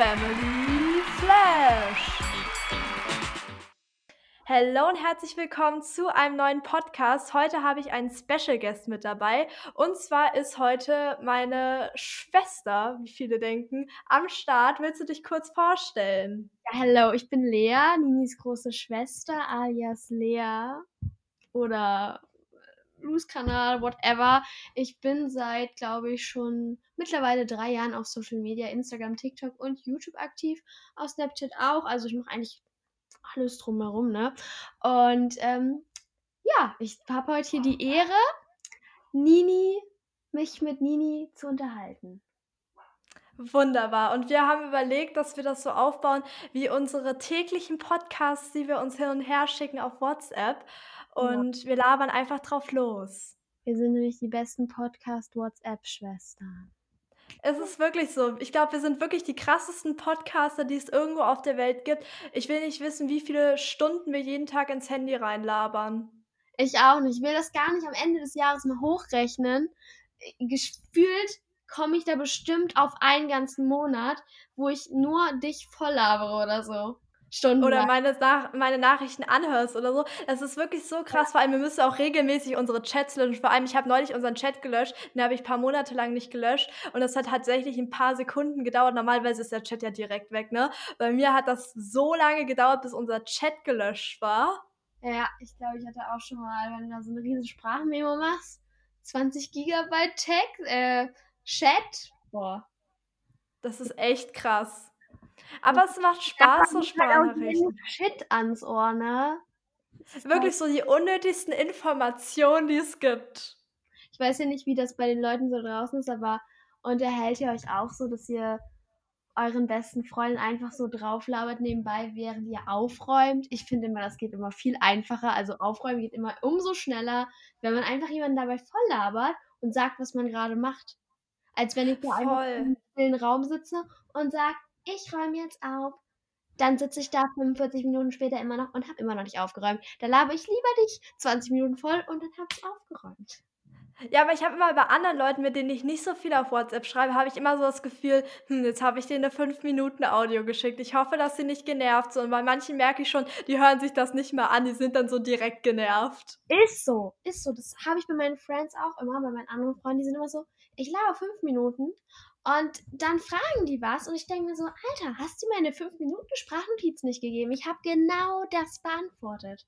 Family Flash. Hallo und herzlich willkommen zu einem neuen Podcast. Heute habe ich einen Special Guest mit dabei. Und zwar ist heute meine Schwester, wie viele denken, am Start. Willst du dich kurz vorstellen? Ja, hallo, ich bin Lea, Ninis große Schwester, alias Lea. Oder Blues-Kanal, whatever. Ich bin seit, glaube ich, schon mittlerweile drei Jahren auf Social Media, Instagram, TikTok und YouTube aktiv. Auf Snapchat auch. Also ich mache eigentlich alles drumherum, ne? Und ähm, ja, ich habe heute hier die Ehre, Nini, mich mit Nini zu unterhalten. Wunderbar. Und wir haben überlegt, dass wir das so aufbauen wie unsere täglichen Podcasts, die wir uns hin und her schicken auf WhatsApp. Und ja. wir labern einfach drauf los. Wir sind nämlich die besten Podcast-WhatsApp-Schwestern. Es ist wirklich so. Ich glaube, wir sind wirklich die krassesten Podcaster, die es irgendwo auf der Welt gibt. Ich will nicht wissen, wie viele Stunden wir jeden Tag ins Handy reinlabern. Ich auch nicht. Ich will das gar nicht am Ende des Jahres mal hochrechnen. Gefühlt komme ich da bestimmt auf einen ganzen Monat, wo ich nur dich voll labere oder so. Stunden oder meine, Nach meine Nachrichten anhörst oder so. Das ist wirklich so krass. Vor allem, wir müssen auch regelmäßig unsere Chats löschen. Vor allem, ich habe neulich unseren Chat gelöscht. Den habe ich ein paar Monate lang nicht gelöscht. Und das hat tatsächlich ein paar Sekunden gedauert. Normalerweise ist der Chat ja direkt weg, ne? Bei mir hat das so lange gedauert, bis unser Chat gelöscht war. Ja, ich glaube, ich hatte auch schon mal, wenn du da so eine riesen Sprachmemo machst, 20 Gigabyte Text, äh, Chat. Boah. Das ist echt krass. Aber es macht Spaß, so Sprachnachrichten. Shit ans Ohr, ne? Wirklich so die unnötigsten Informationen, die es gibt. Ich weiß ja nicht, wie das bei den Leuten so draußen ist, aber unterhält ihr euch auch so, dass ihr euren besten Freunden einfach so drauflabert nebenbei, während ihr aufräumt. Ich finde immer, das geht immer viel einfacher. Also aufräumen geht immer umso schneller, wenn man einfach jemanden dabei voll labert und sagt, was man gerade macht. Als wenn ich da einfach im stillen Raum sitze und sage, ich räume jetzt auf. Dann sitze ich da 45 Minuten später immer noch und habe immer noch nicht aufgeräumt. Da labe ich lieber dich 20 Minuten voll und dann habe ich aufgeräumt. Ja, aber ich habe immer bei anderen Leuten, mit denen ich nicht so viel auf WhatsApp schreibe, habe ich immer so das Gefühl, hm, jetzt habe ich denen eine 5 Minuten Audio geschickt. Ich hoffe, dass sie nicht genervt sind. Und bei manchen merke ich schon, die hören sich das nicht mehr an, die sind dann so direkt genervt. Ist so, ist so. Das habe ich bei meinen Friends auch immer, bei meinen anderen Freunden, die sind immer so, ich laber 5 Minuten und dann fragen die was und ich denke mir so, Alter, hast du mir eine 5 Minuten Sprachnotiz nicht gegeben? Ich habe genau das beantwortet.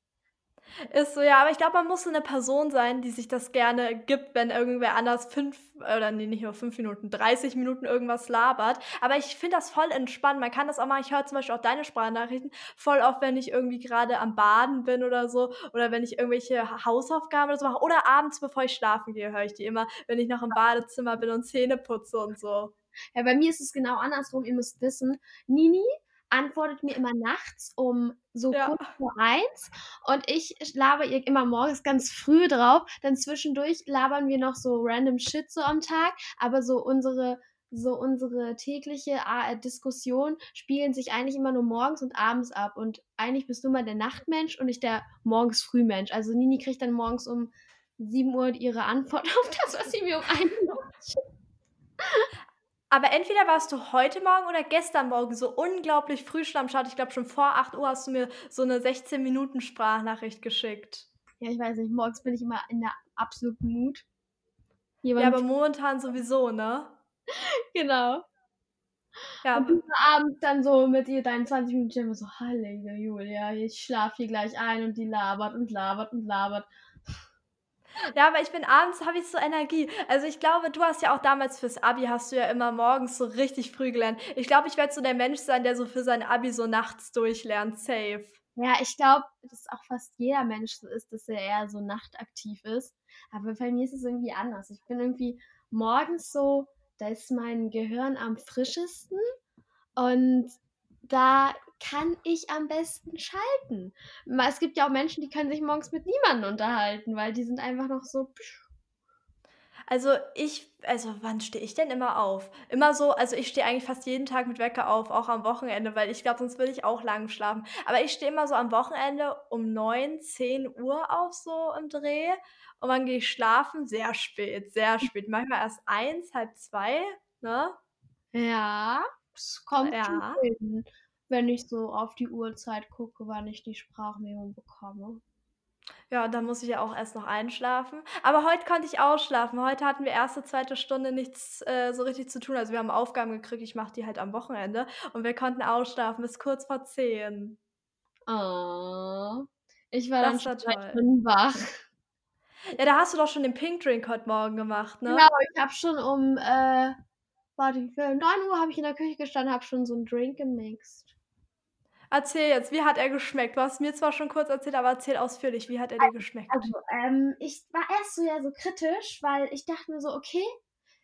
Ist so, ja, aber ich glaube, man muss so eine Person sein, die sich das gerne gibt, wenn irgendwer anders fünf, oder nee, nicht nur fünf Minuten, 30 Minuten irgendwas labert. Aber ich finde das voll entspannt. Man kann das auch mal, ich höre zum Beispiel auch deine Sprachnachrichten voll oft, wenn ich irgendwie gerade am Baden bin oder so, oder wenn ich irgendwelche Hausaufgaben oder so mache, oder abends, bevor ich schlafen gehe, höre ich die immer, wenn ich noch im Badezimmer bin und Zähne putze und so. Ja, bei mir ist es genau andersrum. Ihr müsst wissen, Nini antwortet mir immer nachts um so ja. kurz vor eins und ich laber ihr immer morgens ganz früh drauf. Dann zwischendurch labern wir noch so random Shit so am Tag, aber so unsere so unsere tägliche äh, Diskussion spielen sich eigentlich immer nur morgens und abends ab. Und eigentlich bist du mal der Nachtmensch und ich der morgens Frühmensch. Also Nini kriegt dann morgens um 7 Uhr ihre Antwort auf das, was sie mir um 1 Uhr aber entweder warst du heute Morgen oder gestern Morgen so unglaublich früh schon am Start. Ich glaube, schon vor 8 Uhr hast du mir so eine 16-Minuten-Sprachnachricht geschickt. Ja, ich weiß nicht. Morgens bin ich immer in der absoluten Mut. Jemand ja, aber momentan sowieso, ne? genau. Ja. Und abends dann so mit ihr deinen 20 Minuten immer so, Halleluja, Julia, ich schlafe hier gleich ein und die labert und labert und labert. Ja, aber ich bin abends, habe ich so Energie. Also ich glaube, du hast ja auch damals fürs Abi, hast du ja immer morgens so richtig früh gelernt. Ich glaube, ich werde so der Mensch sein, der so für sein Abi so nachts durchlernt, safe. Ja, ich glaube, dass auch fast jeder Mensch so ist, dass er eher so nachtaktiv ist. Aber bei mir ist es irgendwie anders. Ich bin irgendwie morgens so, da ist mein Gehirn am frischesten und da kann ich am besten schalten? Es gibt ja auch Menschen, die können sich morgens mit niemandem unterhalten, weil die sind einfach noch so. Also ich, also wann stehe ich denn immer auf? Immer so, also ich stehe eigentlich fast jeden Tag mit Wecker auf, auch am Wochenende, weil ich glaube, sonst würde ich auch lang schlafen. Aber ich stehe immer so am Wochenende um 9, 10 Uhr auf so im Dreh und dann gehe ich schlafen, sehr spät, sehr spät. Manchmal erst eins, halb zwei, ne? Ja, Das kommt Ja. schon hin, wenn ich so auf die Uhrzeit gucke, wann ich die Sprachmemo bekomme. Ja, dann muss ich ja auch erst noch einschlafen. Aber heute konnte ich ausschlafen. Heute hatten wir erste, zweite Stunde nichts, äh, so richtig zu tun. Also, wir haben Aufgaben gekriegt, ich mache die halt am Wochenende und wir konnten ausschlafen bis kurz vor 10. Oh. Ich war dann Das schon war 3 toll. Wach. Ja, da hast du doch schon den Pink Drink heute Morgen gemacht, ne? Genau, ich habe schon um, äh, warte, wie viel? 9:00 habe ich in der Küche gestanden, habe schon so 'n Drink gemixt. Erzähl jetzt, wie hat er geschmeckt? Du hast mir zwar schon kurz erzählt, aber erzähl ausführlich, wie hat er dir geschmeckt? Also, ähm, ich war erst so ja so kritisch, weil ich dachte mir so: „Okay,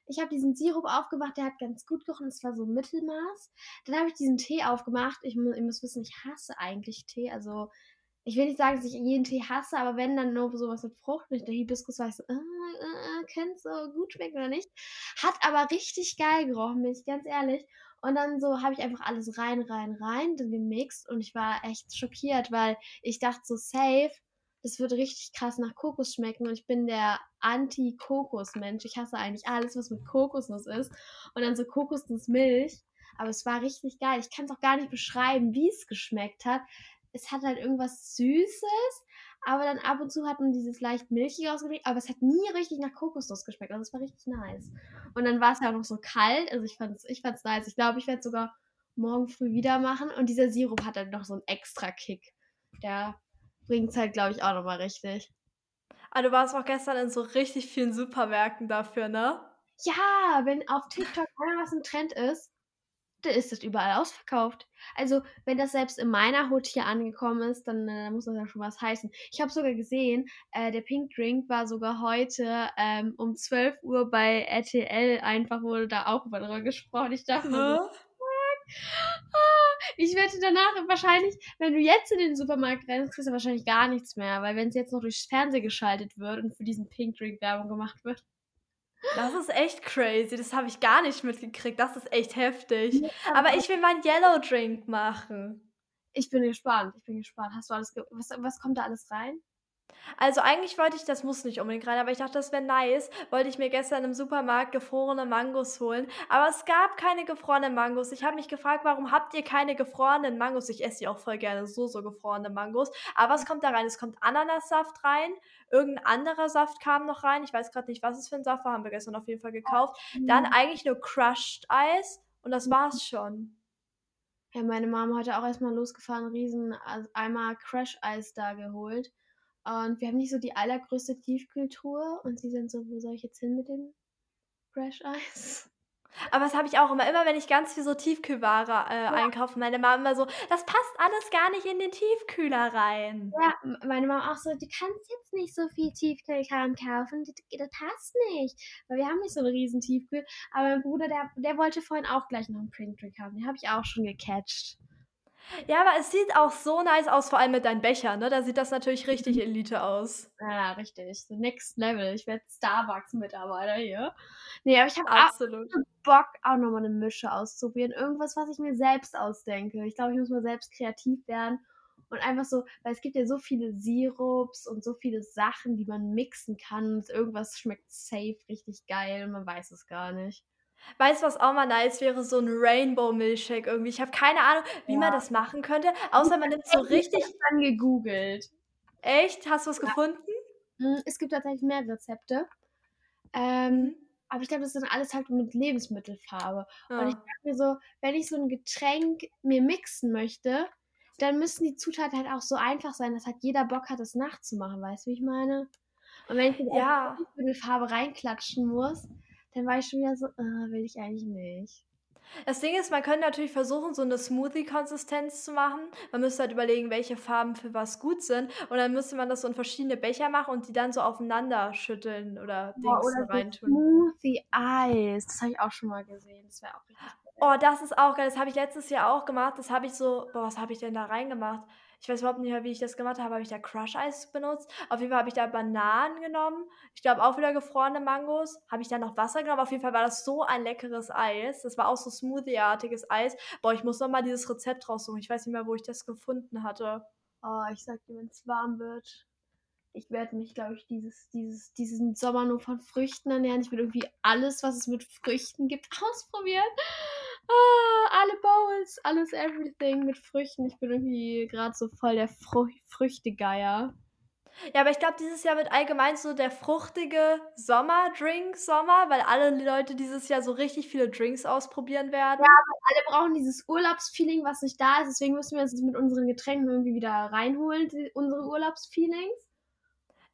ich habe diesen Sirup aufgemacht, der hat ganz gut gerochen, das war so Mittelmaß.“ Dann habe ich diesen Tee aufgemacht. Ich mu ihr wissen, ich hasse eigentlich Tee. Also, ich will nicht sagen, dass ich jeden Tee hasse, aber wenn, dann nur so was mit Frucht. Und der Hibiskus war ich so: „Äh, äh, äh, könnte so gut schmecken oder nicht?“ Hat aber richtig geil gerochen, bin ich ganz ehrlich. Und dann so habe ich einfach alles rein, rein, rein, gemixt und ich war echt schockiert, weil ich dachte so: „Safe, das wird richtig krass nach Kokos schmecken.“ Und ich bin der Anti-Kokos-Mensch. Ich hasse eigentlich alles, was mit Kokosnuss ist und dann so Kokosnussmilch. Aber es war richtig geil. Ich kann's auch gar nicht beschreiben, wie's geschmeckt hat. Es hat halt irgendwas Süßes, aber dann ab und zu hat man dieses leicht Milchige rausgekriegt, aber es hat nie richtig nach Kokosnuss geschmeckt. Also, es war richtig nice. Und dann war's ja auch noch so kalt. Also, ich fand's ich fand's nice. Ich glaube, ich werde es sogar morgen früh wieder machen und dieser Sirup hat halt noch so 'n extra Kick. Der bringt's halt, glaube ich, auch noch mal richtig. Ah, du warst auch gestern in so richtig vielen Supermärkten dafür, ne? Ja, wenn auf TikTok einmal was im Trend ist, dann ist das überall ausverkauft. Also, wenn das selbst in meiner Hut hier angekommen ist, dann, äh, muss das ja schon was heißen. Ich habe sogar gesehen, äh, der Pink Drink war sogar heute, ähm, um 12:00 bei RTL einfach wurde da auch über drüber gesprochen. Ich dachte mir so: Ah, ich wette danach wahrscheinlich, wenn du jetzt in den Supermarkt rennst, kriegst du wahrscheinlich gar nichts mehr, weil wenn's jetzt noch durchs Fernsehen geschaltet wird und für diesen Pink Drink Werbung gemacht wird. Das ist echt crazy. Das habe ich gar nicht mitgekriegt. Das ist echt heftig. Aber ich will meinen Yellow Drink machen. Ich bin gespannt. Ich bin gespannt. Hast du alles ge was was kommt da alles rein? Also, eigentlich wollte ich das muss nicht unbedingt rein, aber ich dachte, das wäre nice, wollte ich mir gestern im Supermarkt gefrorene Mangos holen, aber es gab keine gefrorenen Mangos. Ich habe mich gefragt: „Warum habt ihr keine gefrorenen Mangos?“ Ich esse die auch voll gerne so, so gefrorene Mangos. Aber was kommt da rein? Es kommt Ananassaft rein, irgend 'n anderer Saft kam noch rein. Ich weiß grad nicht, was es für 'n Saft war, haben wir gestern auf jeden Fall gekauft. Dann Mhm. eigentlich nur Crushed Eis und das war's schon. Ja, meine Mom heute auch erst mal losgefahren, riesen also, Eimer Crush Eis da geholt. Und wir haben nicht so die allergrößte Tiefkühltruhe und sie sind so: „Wo soll ich jetzt hin mit dem Crush Eis?“ Aber das habe ich auch immer. Immer wenn ich ganz viel so Tiefkühlware, äh, Ja. einkaufe, meine Mama immer so: „Das passt alles gar nicht in den Tiefkühler rein.“ Ja, meine Mom auch so: „Du kannst jetzt nicht so viel Tiefkühlkram kaufen, das passt nicht.“ Weil wir haben nicht so 'n riesen Tiefkühl. Aber mein Bruder, der der wollte vorhin auch gleich noch 'n Pink Drink haben. Den habe ich auch schon gecatcht. Ja, aber es sieht auch so nice aus, vor allem mit deinen Bechern, ne? Da sieht das natürlich richtig Mhm. Elite aus. Ja, richtig. So Next Level. Ich werde Starbucks-Mitarbeiter hier. Ne, aber ich habe Absolut. Bock, auch noch mal 'ne Mische auszuprobieren. Irgendwas, was ich mir selbst ausdenke. Ich glaube, ich muss mal selbst kreativ werden und einfach so weil es gibt ja so viele Sirups und so viele Sachen, die man mixen kann. Irgendwas schmeckt safe richtig geil und man weiß es gar nicht. Weißt du, was auch mal nice wäre? So 'n Rainbow Milkshake irgendwie. Ich habe keine Ahnung, wie man Ja. das machen könnte, außer man nimmt so richtig gestern gegoogelt. Echt? Hast du was Ja. gefunden? Hm, es gibt tatsächlich mehr Rezepte. Ähm, Mhm. aber ich glaube, das ist dann alles halt mit Lebensmittelfarbe. Und ich Ja. dachte mir so, wenn ich so 'n Getränk mir mixen möchte, dann müssen die Zutaten halt auch so einfach sein, dass halt jeder Bock hat, das nachzumachen. Weißt du, wie ich meine? Und wenn ich jetzt Ja. Lebensmittelfarbe reinklatschen muss, dann war ich schon wieder so: „Äh, will ich eigentlich nicht.“ Das Ding ist, man könnte natürlich versuchen, so 'ne Smoothie-Konsistenz zu machen. Man müsste halt überlegen, welche Farben für was gut sind. Und dann müsste man das so in verschiedene Becher machen und die dann so aufeinander schütteln oder Boah, Dingsen oder reintun. Smoothie-Eis. Das habe ich auch schon mal gesehen. Das wäre auch richtig. Oh, das ist auch geil. Das habe ich letztes Jahr auch gemacht. Das habe ich so boah, was habe ich denn da reingemacht? Ich weiß überhaupt nicht mehr, wie ich das gemacht habe. Habe ich da Crush Eis benutzt? Auf jeden Fall habe ich da Bananen genommen. Ich glaube auch wieder gefrorene Mangos. Habe ich da noch Wasser genommen? Auf jeden Fall war das so ein leckeres Eis. Das war auch so Smoothie-artiges Eis. Boah, ich muss noch mal dieses Rezept raussuchen. Ich weiß nicht mehr, wo ich das gefunden hatte. Oh, ich sage dir, wenn's warm wird, ich werde mich, glaube ich, dieses dieses diesen Sommer nur von Früchten ernähren. Ich will irgendwie alles, was es mit Früchten gibt, ausprobieren. Ah, alle Bowls, alles everything mit Früchten. Ich bin irgendwie gerade so voll der Fru Früchtegeier. Ja, aber ich glaube, dieses Jahr wird allgemein so der fruchtige Sommerdrink-Sommer, weil alle Leute dieses Jahr so richtig viele Drinks ausprobieren werden. Ja, aber alle brauchen dieses Urlaubsfeeling, was nicht da ist. Deswegen müssen wir uns mit unseren Getränken irgendwie wieder reinholen, die, unsere Urlaubsfeelings.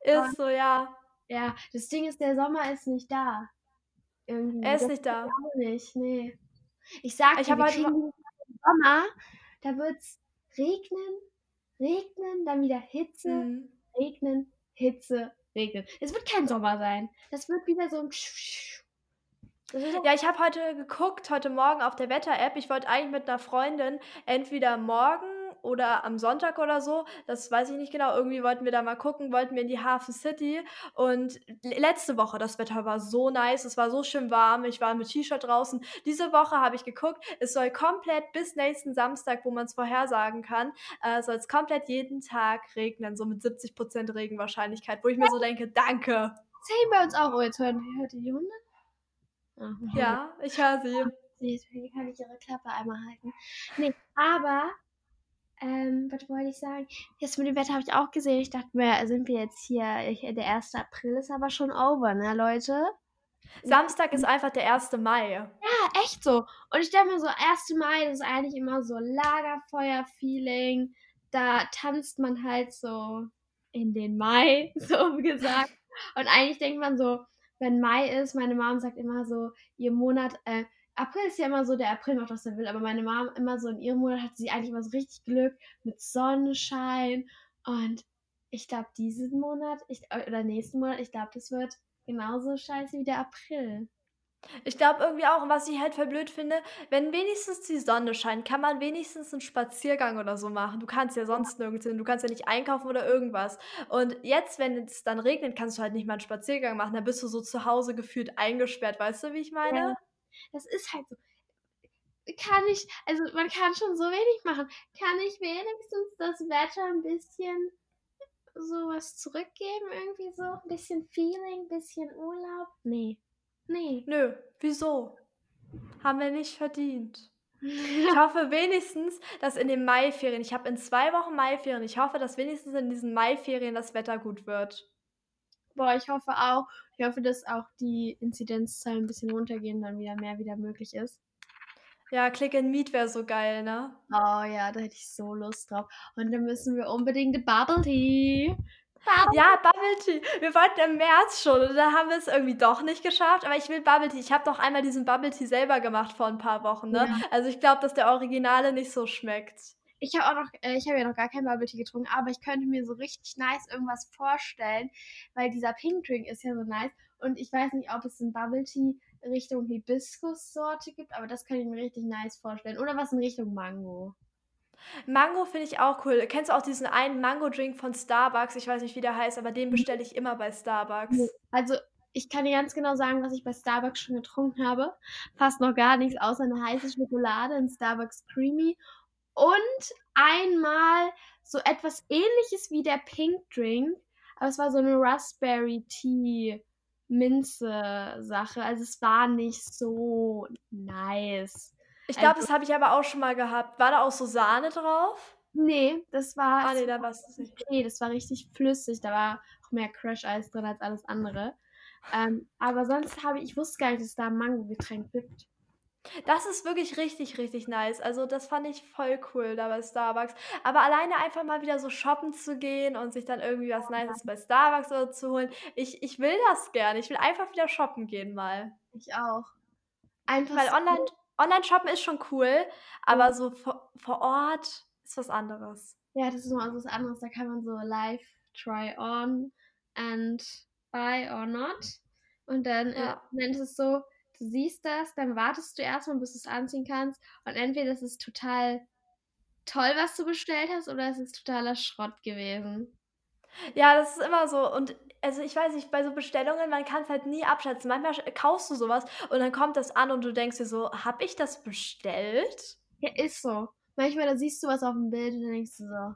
Ist Und, so, ja. Ja, das Ding ist, der Sommer ist nicht da. Irgendwie. Er ist das nicht da. Auch nicht, nee. Ich sag ich dir, wir kriegen Sommer, da wird's regnen, regnen, dann wieder Hitze, mhm regnen, Hitze, regnen. Es wird kein Sommer sein. Das wird wieder so ein. Ja, ich habe heute geguckt, heute Morgen auf der Wetter-App. Ich wollte eigentlich mit einer Freundin entweder morgen oder am Sonntag oder so. Das weiß ich nicht genau. Irgendwie wollten wir da mal gucken, wollten wir in die Hafen City. Und letzte Woche, das Wetter war so nice, es war so schön warm. Ich war mit T-Shirt draußen. Diese Woche habe ich geguckt, es soll komplett bis nächsten Samstag, wo man es vorhersagen kann, äh, soll es komplett jeden Tag regnen, so mit 70% Regenwahrscheinlichkeit, wo ich mir so denke, danke. Same bei uns auch. Oh, jetzt hören, hört ihr die Hunde? Ja, ich höre sie. Deswegen kann ich ihre Klappe einmal halten. Nee, aber ähm, was wollte ich sagen? Jetzt mit dem Wetter habe ich auch gesehen. Ich dachte mir, sind wir jetzt hier, ich, der 1. April ist aber schon over, ne, Leute? Samstag ist einfach der 1. Mai. Ja, echt so. Und ich denke mir so, 1. Mai, ist eigentlich immer so Lagerfeuer-Feeling. Da tanzt man halt so in den Mai, so gesagt. Und eigentlich denkt man so, wenn Mai ist, meine Mom sagt immer so, ihr Monat, äh, April ist ja immer so, der April macht, was er will, aber meine Mom immer so in ihrem Monat hat sie eigentlich immer so richtig Glück mit Sonnenschein und ich glaube, diesen Monat, ich, oder nächsten Monat, ich glaube, das wird genauso scheiße wie der April. Ich glaube irgendwie auch, was ich halt voll blöd finde, wenn wenigstens die Sonne scheint, kann man wenigstens einen Spaziergang oder so machen. Du kannst ja sonst nirgends hin, du kannst ja nicht einkaufen oder irgendwas. Und jetzt, wenn es dann regnet, kannst du halt nicht mal einen Spaziergang machen, dann bist du so zu Hause gefühlt eingesperrt, weißt du, wie ich meine? Ja. Das ist halt so. Kann ich, also man kann schon so wenig machen. Kann ich wenigstens das Wetter ein bisschen sowas zurückgeben, irgendwie so? Ein bisschen Feeling, ein bisschen Urlaub? Nee. Nee. Nö, wieso? Haben wir nicht verdient. Ich hoffe wenigstens, dass in den Maiferien, ich habe in zwei Wochen Maiferien, ich hoffe, dass wenigstens in diesen Maiferien das Wetter gut wird. Boah, ich hoffe auch. Ich hoffe, dass auch die Inzidenzzahlen ein bisschen runtergehen, dann wieder mehr wieder möglich ist. Ja, Click and Meet wäre so geil, ne? Oh ja, da hätte ich so Lust drauf. Und dann müssen wir unbedingt Bubble Tea. Bubble. Ja, Bubble Tea. Wir wollten im März schon und dann haben wir es irgendwie doch nicht geschafft. Aber ich will Bubble Tea. Ich habe doch einmal diesen Bubble Tea selber gemacht vor ein paar Wochen, ne? Ja. Also ich glaube, dass der Originale nicht so schmeckt. Ich habe auch noch, äh, ich habe ja noch gar kein Bubble Tea getrunken, aber ich könnte mir so richtig nice irgendwas vorstellen, weil dieser Pink Drink ist ja so nice. Und ich weiß nicht, ob es ein Bubble Tea Richtung Hibiskus-Sorte gibt, aber das kann ich mir richtig nice vorstellen. Oder was in Richtung Mango. Mango finde ich auch cool. Kennst du auch diesen einen Mango-Drink von Starbucks? Ich weiß nicht, wie der heißt, aber den bestelle ich immer bei Starbucks. Also, ich kann dir ganz genau sagen, was ich bei Starbucks schon getrunken habe. Fast noch gar nichts, außer eine heiße Schokolade, ein Starbucks Creamy und einmal so etwas ähnliches wie der Pink Drink, aber es war so eine Raspberry Tea Minze Sache. Also es war nicht so nice. Ich glaube, also, das habe ich aber auch schon mal gehabt. War da auch so Sahne drauf? Nee, das war. Ah, nee, da war es nicht. Nee, das war richtig flüssig. Da war auch mehr Crash-Eis drin als alles andere. Ähm, aber sonst habe ich, ich wusste gar nicht, dass es da ein Mango-Getränk gibt. Das ist wirklich richtig, richtig nice. Also, das fand ich voll cool da bei Starbucks. Aber alleine einfach mal wieder so shoppen zu gehen und sich dann irgendwie was Nices bei Starbucks oder zu holen. Ich, ich will das gerne. Ich will einfach wieder shoppen gehen mal. Ich auch. Einfach Weil online, online shoppen ist schon cool, aber so vor, vor Ort ist was anderes. Ja, das ist noch was anderes. Da kann man so live try on and buy or not. Und dann, äh, ja. äh, ist es so, du siehst das, dann wartest du erstmal, bis du es anziehen kannst. Und entweder ist es total toll, was du bestellt hast, oder es ist totaler Schrott gewesen. Ja, das ist immer so. Und also ich weiß nicht, bei so Bestellungen, man kann es halt nie abschätzen. Manchmal kaufst du sowas und dann kommt das an und du denkst dir so, hab ich das bestellt? Ja, ist so. Manchmal, da siehst du was auf dem Bild und dann denkst du so,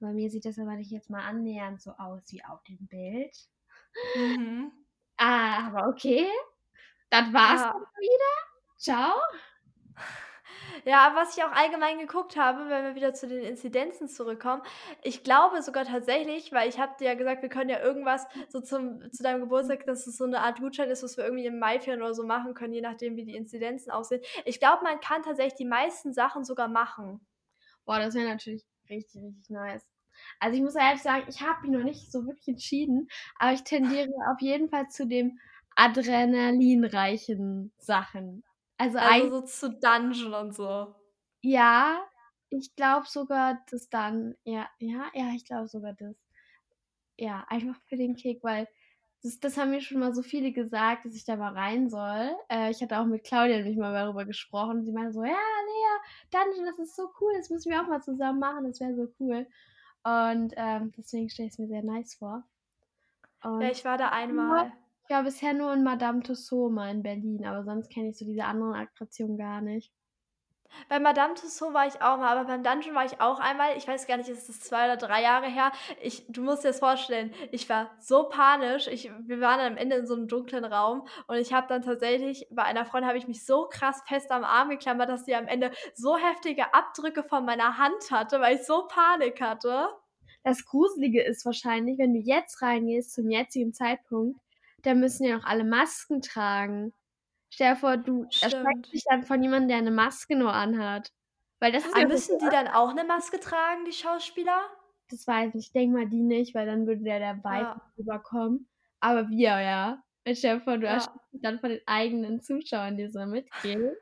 bei mir sieht das aber nicht jetzt mal annähernd so aus wie auf dem Bild. Mhm. Ah, aber okay. Das war's ja. wieder. Ciao. Ja, was ich auch allgemein geguckt habe, wenn wir wieder zu den Inzidenzen zurückkommen, ich glaube sogar tatsächlich, weil ich habe dir ja gesagt, wir können ja irgendwas so zum zu deinem Geburtstag, dass es so 'ne Art Gutschein ist, was wir irgendwie im Maiferien oder so machen können, je nachdem, wie die Inzidenzen aussehen. Ich glaube, man kann tatsächlich die meisten Sachen sogar machen. Boah, das wäre natürlich richtig, richtig nice. Also, ich muss ehrlich sagen, ich habe mich noch nicht so wirklich entschieden, aber ich tendiere auf jeden Fall zu dem adrenalinreichen Sachen. Also, Also, so zu Dungeon und so. Ja, ich glaube sogar, das dann ja, ja, ja, ich glaube sogar das. Ja, einfach für den Kick, weil das das haben mir schon mal so viele gesagt, dass ich da mal rein soll. Äh, ich hatte auch mit Claudia nämlich mal darüber gesprochen. Sie meinte so: „Ja, Lea, Dungeon, das ist so cool, das müssen wir auch mal zusammen machen, das wäre so cool.“ Und, ähm, deswegen stelle ich's mir sehr nice vor. Ja, Und ich war da einmal. Ich war bisher nur in Madame Tussauds mal in Berlin, aber sonst kenne ich so diese anderen Attraktionen gar nicht. Bei Madame Tussauds war ich auch mal, aber beim Dungeon war ich auch einmal. Ich weiß gar nicht, ist das 2 oder 3 Jahre her. Ich du musst dir das vorstellen, ich war so panisch. Ich wir waren am Ende in so 'nem dunklen Raum und ich habe dann tatsächlich bei einer Freundin habe ich mich so krass fest am Arm geklammert, dass sie am Ende so heftige Abdrücke von meiner Hand hatte, weil ich so Panik hatte. Das Gruselige ist wahrscheinlich, wenn du jetzt reingehst zum jetzigen Zeitpunkt, da müssen ja auch alle Masken tragen. Stell dir vor, du erschreckst dich dann von jemandem, der 'ne Maske nur anhat. Weil das ist ja müssen die dann auch 'ne Maske tragen, die Schauspieler? Das weiß ich. Ich denke mal, die nicht, weil dann würde ja der Vibe Ja. nicht rüberkommen. Aber wir, ja. Stell dir vor, du Ja. erschreckst dich dann von den eigenen Zuschauern, die so mitgehen.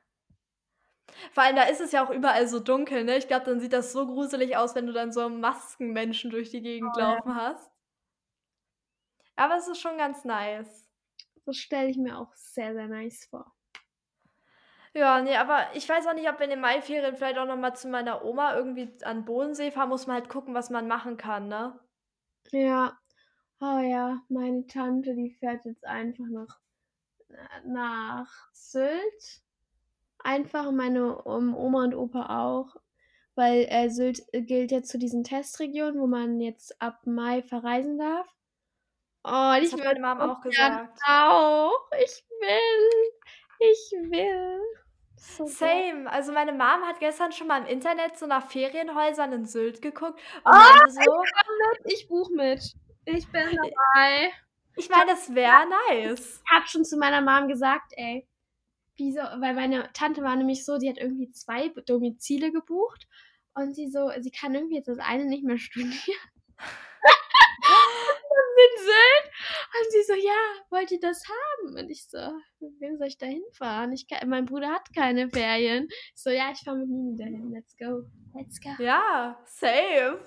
Vor allem, da ist es ja auch überall so dunkel, ne? Ich glaube, dann sieht das so gruselig aus, wenn du dann so Maskenmenschen durch die Gegend Voll. laufen hast. Aber es ist schon ganz nice. Das stelle ich mir auch sehr, sehr nice vor. Ja, ne, aber ich weiß auch nicht, ob wir in den Maiferien vielleicht auch noch mal zu meiner Oma irgendwie an Bodensee fahren. Muss man halt gucken, was man machen kann, ne? Ja. Oh ja, meine Tante, die fährt jetzt einfach nach äh, nach Sylt. Einfach, meine, ähm, Oma und Opa auch, weil, äh, Sylt gilt jetzt zu diesen Testregionen, wo man jetzt ab Mai verreisen darf. Oh, Das ich hat meine Mom auch gesagt. auch. Ich will. Ich will. So. Same. Also, meine Mom hat gestern schon mal im Internet so nach Ferienhäusern in Sylt geguckt Oh, und ich so mit. Ich buche mit. Ich bin dabei. Ich meine, das wäre nice. Ich habe schon zu meiner Mom gesagt, ey, wieso weil meine Tante war nämlich so, die hat irgendwie 2 B Domizile gebucht und sie so sie kann irgendwie jetzt das eine nicht mehr studieren. In Sylt und sie so: „Ja, wollt ihr das haben?“ Und ich so: „Mit wem soll ich da hinfahren? Ich ka mein Bruder hat keine Ferien.“ Ich so: „Ja, ich fahre mit Nini dahin. Let's go. Let's go.“ Ja, safe.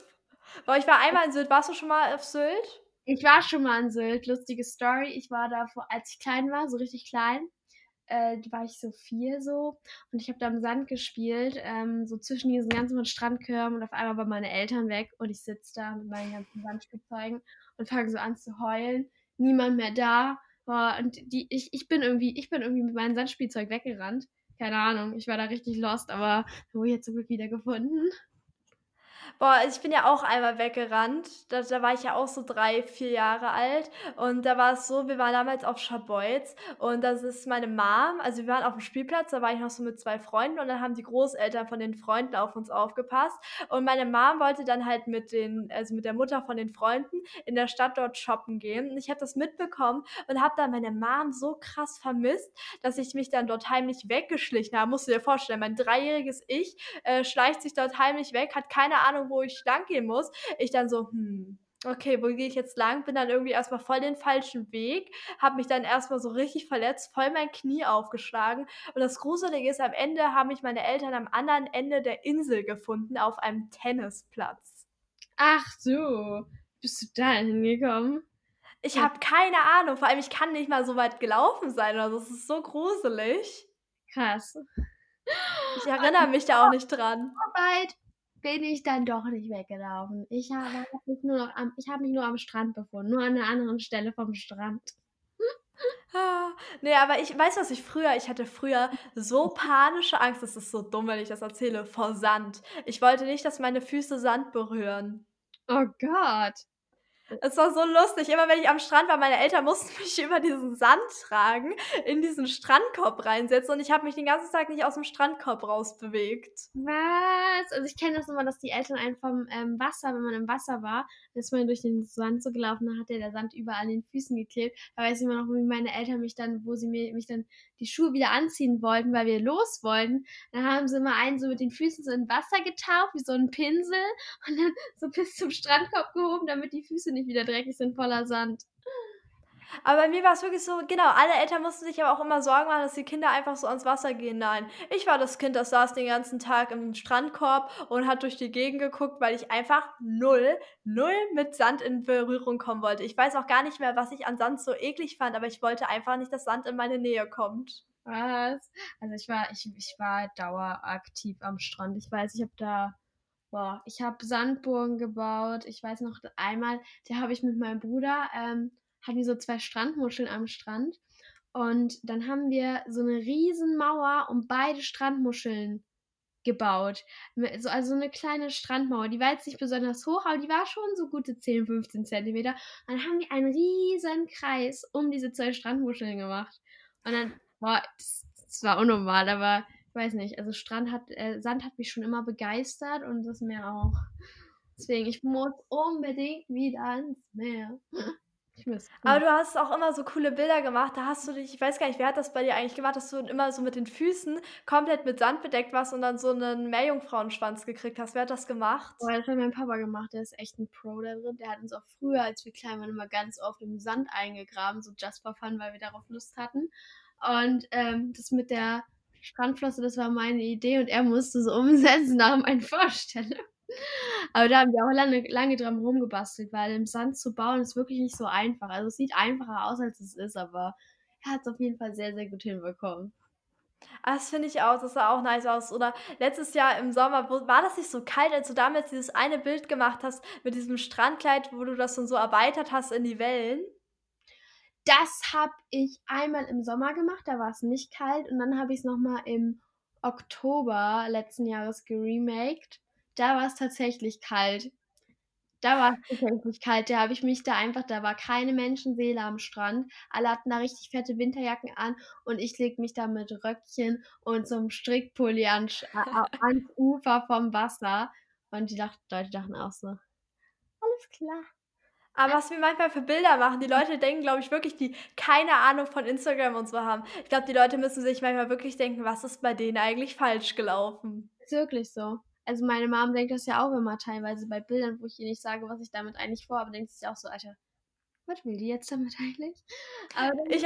Boah, ich war einmal in Sylt. Warst du schon mal auf Sylt? Ich war schon mal in Sylt. Lustige Story. Ich war da vor als ich klein war, so richtig klein, äh, da war ich so 4 so und ich habe da im Sand gespielt, ähm, so zwischen diesen ganzen Strandkörben und auf einmal waren meine Eltern weg und ich sitze da mit meinen ganzen Sandspielzeugen und fange so an zu heulen. Niemand mehr da. Boah, und die ich ich bin irgendwie ich bin irgendwie mit meinem Sandspielzeug weggerannt. Keine Ahnung, ich war da richtig lost, aber wurde jetzt zum Glück wiedergefunden. Boah, ich bin ja auch einmal weggerannt. Da da war ich ja auch so 3, 4 Jahre alt. Und da war es so, wir waren damals auf Scharbeutz und das ist meine Mom. Also, wir waren auf'm Spielplatz, da war ich noch so mit 2 Freunden. Und dann haben die Großeltern von den Freunden auf uns aufgepasst. Und meine Mom wollte dann halt mit den also, mit der Mutter von den Freunden in der Stadt dort shoppen gehen. Und ich habe das mitbekommen und habe dann meine Mom so krass vermisst, dass ich mich dann dort heimlich weggeschlichen habe. Musst du dir vorstellen, mein dreijähriges Ich, äh, schleicht sich dort heimlich weg, hat keine Ahnung, wo ich langgehen muss. Ich dann so: „Hm, okay, wo gehe ich jetzt lang?“ Bin dann irgendwie erst mal voll den falschen Weg, habe mich dann erst mal so richtig verletzt, voll mein Knie aufgeschlagen und das Gruselige ist, am Ende haben mich meine Eltern am anderen Ende der Insel gefunden auf einem Tennisplatz. Ach so, bist du da hingekommen? Ich Ja. habe keine Ahnung, vor allem ich kann nicht mal so weit gelaufen sein oder so. Es ist so gruselig. Krass. Ich erinnere mich da auch nicht dran. So weit bin ich dann doch nicht weggelaufen. Ich habe mich nur noch am ich habe mich nur am Strand befunden, nur an 'ner anderen Stelle vom Strand. Ah, ne, aber ich weißt du, was ich früher ich hatte früher so panische Angst, das ist so dumm, wenn ich das erzähle, vor Sand. Ich wollte nicht, dass meine Füße Sand berühren. Oh Gott. Es war so lustig. Immer wenn ich am Strand war, meine Eltern mussten mich über diesen Sand tragen, in diesen Strandkorb reinsetzen und ich habe mich den ganzen Tag nicht aus dem Strandkorb rausbewegt. Was? Also ich kenne das immer, dass die Eltern einen vom ähm, Wasser, wenn man im Wasser war, ist man durch den Sand so gelaufen, dann hat der, Sand überall an den Füßen geklebt. Da weiß ich immer noch, wie meine Eltern mich dann, wo sie mir, mich dann die Schuhe wieder anziehen wollten, weil wir los wollten, dann haben sie immer einen so mit den Füßen so in Wasser getaucht, wie so ein Pinsel und dann so bis zum Strandkorb gehoben, damit die Füße nicht wieder dreckig sind voller Sand. Aber bei mir war es wirklich so, genau, alle Eltern mussten sich aber auch immer Sorgen machen, dass die Kinder einfach so ans Wasser gehen. Nein, ich war das Kind, das saß den ganzen Tag im Strandkorb und hat durch die Gegend geguckt, weil ich einfach null, null mit Sand in Berührung kommen wollte. Ich weiß auch gar nicht mehr, was ich an Sand so eklig fand, aber ich wollte einfach nicht, dass Sand in meine Nähe kommt. Was? Also ich war, ich, ich war daueraktiv am Strand. Ich weiß, ich habe da Boah, ich habe Sandburgen gebaut. Ich weiß noch einmal, da habe ich mit meinem Bruder ähm, hatten wir so zwei Strandmuscheln am Strand. Und dann haben wir so eine riesen Mauer um beide Strandmuscheln gebaut. Also eine kleine Strandmauer. Die war jetzt nicht besonders hoch, aber die war schon so gute 10, 15 Zentimeter. Und dann haben wir einen riesen Kreis um diese zwei Strandmuscheln gemacht. Und dann, boah, das, das war unnormal, aber weiß nicht. Also Strand hat, äh, Sand hat mich schon immer begeistert und das Meer auch. Deswegen, ich muss unbedingt wieder ans Meer. Aber du hast auch immer so coole Bilder gemacht. Da hast du dich, ich weiß gar nicht, wer hat das bei dir eigentlich gemacht, dass du immer so mit den Füßen komplett mit Sand bedeckt warst und dann so einen Meerjungfrauenschwanz gekriegt hast. Wer hat das gemacht? Oh, das hat mein Papa gemacht. Der ist echt ein Pro da drin. Der hat uns auch früher, als wir klein waren, immer ganz oft im Sand eingegraben, so just for fun, weil wir darauf Lust hatten. Und ähm, das mit der Strandflosse, das war meine Idee und er musste so umsetzen nach meinen Vorstellungen. Aber da haben wir auch lange, lange dran rumgebastelt, weil im Sand zu bauen ist wirklich nicht so einfach. Also es sieht einfacher aus, als es ist, aber er hat es auf jeden Fall sehr, sehr gut hinbekommen. Ah, das finde ich auch, das sah auch nice aus. Oder letztes Jahr im Sommer, war das nicht so kalt, als du damals dieses eine Bild gemacht hast mit diesem Strandkleid, wo du das dann so erweitert hast in die Wellen? Das habe ich einmal im Sommer gemacht, da war es nicht kalt. Und dann habe ich es nochmal im Oktober letzten Jahres geremaked da war es tatsächlich kalt. Da war es tatsächlich kalt. Da habe ich mich da einfach, da war keine Menschenseele am Strand. Alle hatten da richtig fette Winterjacken an und ich leg mich da mit Röckchen und so einem Strickpulli an, ans Ufer vom Wasser. Und die dachten, Leute dachten auch so, alles klar. Aber was wir manchmal für Bilder machen, die Leute denken, glaube ich, wirklich, die keine Ahnung von Instagram und so haben. Ich glaube, die Leute müssen sich manchmal wirklich denken, was ist bei denen eigentlich falsch gelaufen. Ist wirklich so also meine Mom denkt das ja auch immer teilweise bei Bildern, wo ich ihr nicht sage, was ich damit eigentlich vorhabe, denkt sie auch so, Alter, was will die jetzt damit eigentlich? ich,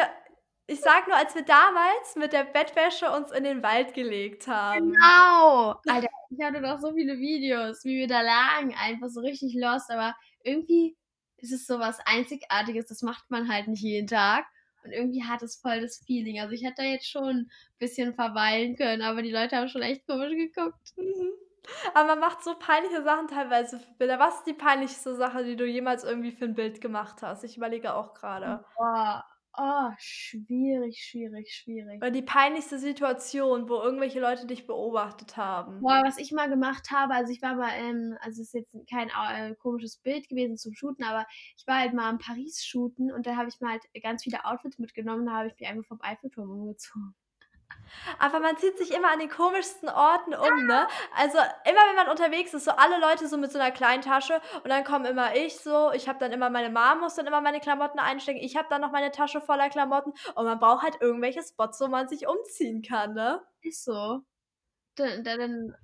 ich sag nur, als wir damals mit der Bettwäsche uns in den Wald gelegt haben. Genau! Alter, ich hatte doch so viele Videos, wie wir da lagen, einfach so richtig lost, aber irgendwie ist es so was Einzigartiges, das macht man halt nicht jeden Tag. Und irgendwie hat es voll das Feeling. Also ich hätte da jetzt schon ein bisschen verweilen können, aber die Leute haben schon echt komisch geguckt. Mhm. Aber man macht so peinliche Sachen teilweise für Bilder. Was ist die peinlichste Sache, die du jemals irgendwie für ein Bild gemacht hast? Ich überlege auch gerade. Boah, oh, schwierig, schwierig, schwierig. Oder die peinlichste Situation, wo irgendwelche Leute dich beobachtet haben. Boah, was ich mal gemacht habe, also ich war mal, ähm, also es ist jetzt kein äh, komisches Bild gewesen zum Shooten, aber ich war halt mal in Paris shooten und da habe ich mal halt ganz viele Outfits mitgenommen, da habe ich mich einfach vom Eiffelturm umgezogen. Aber man zieht sich immer an den komischsten Orten um, ne? Also immer wenn man unterwegs ist, so alle Leute so mit so einer kleinen Tasche und dann kommen immer ich so, ich habe dann immer meine Mom muss dann immer meine Klamotten einstecken, ich habe dann noch meine Tasche voller Klamotten und man braucht halt irgendwelche Spots, wo man sich umziehen kann, ne? Ist so. Dann, dann,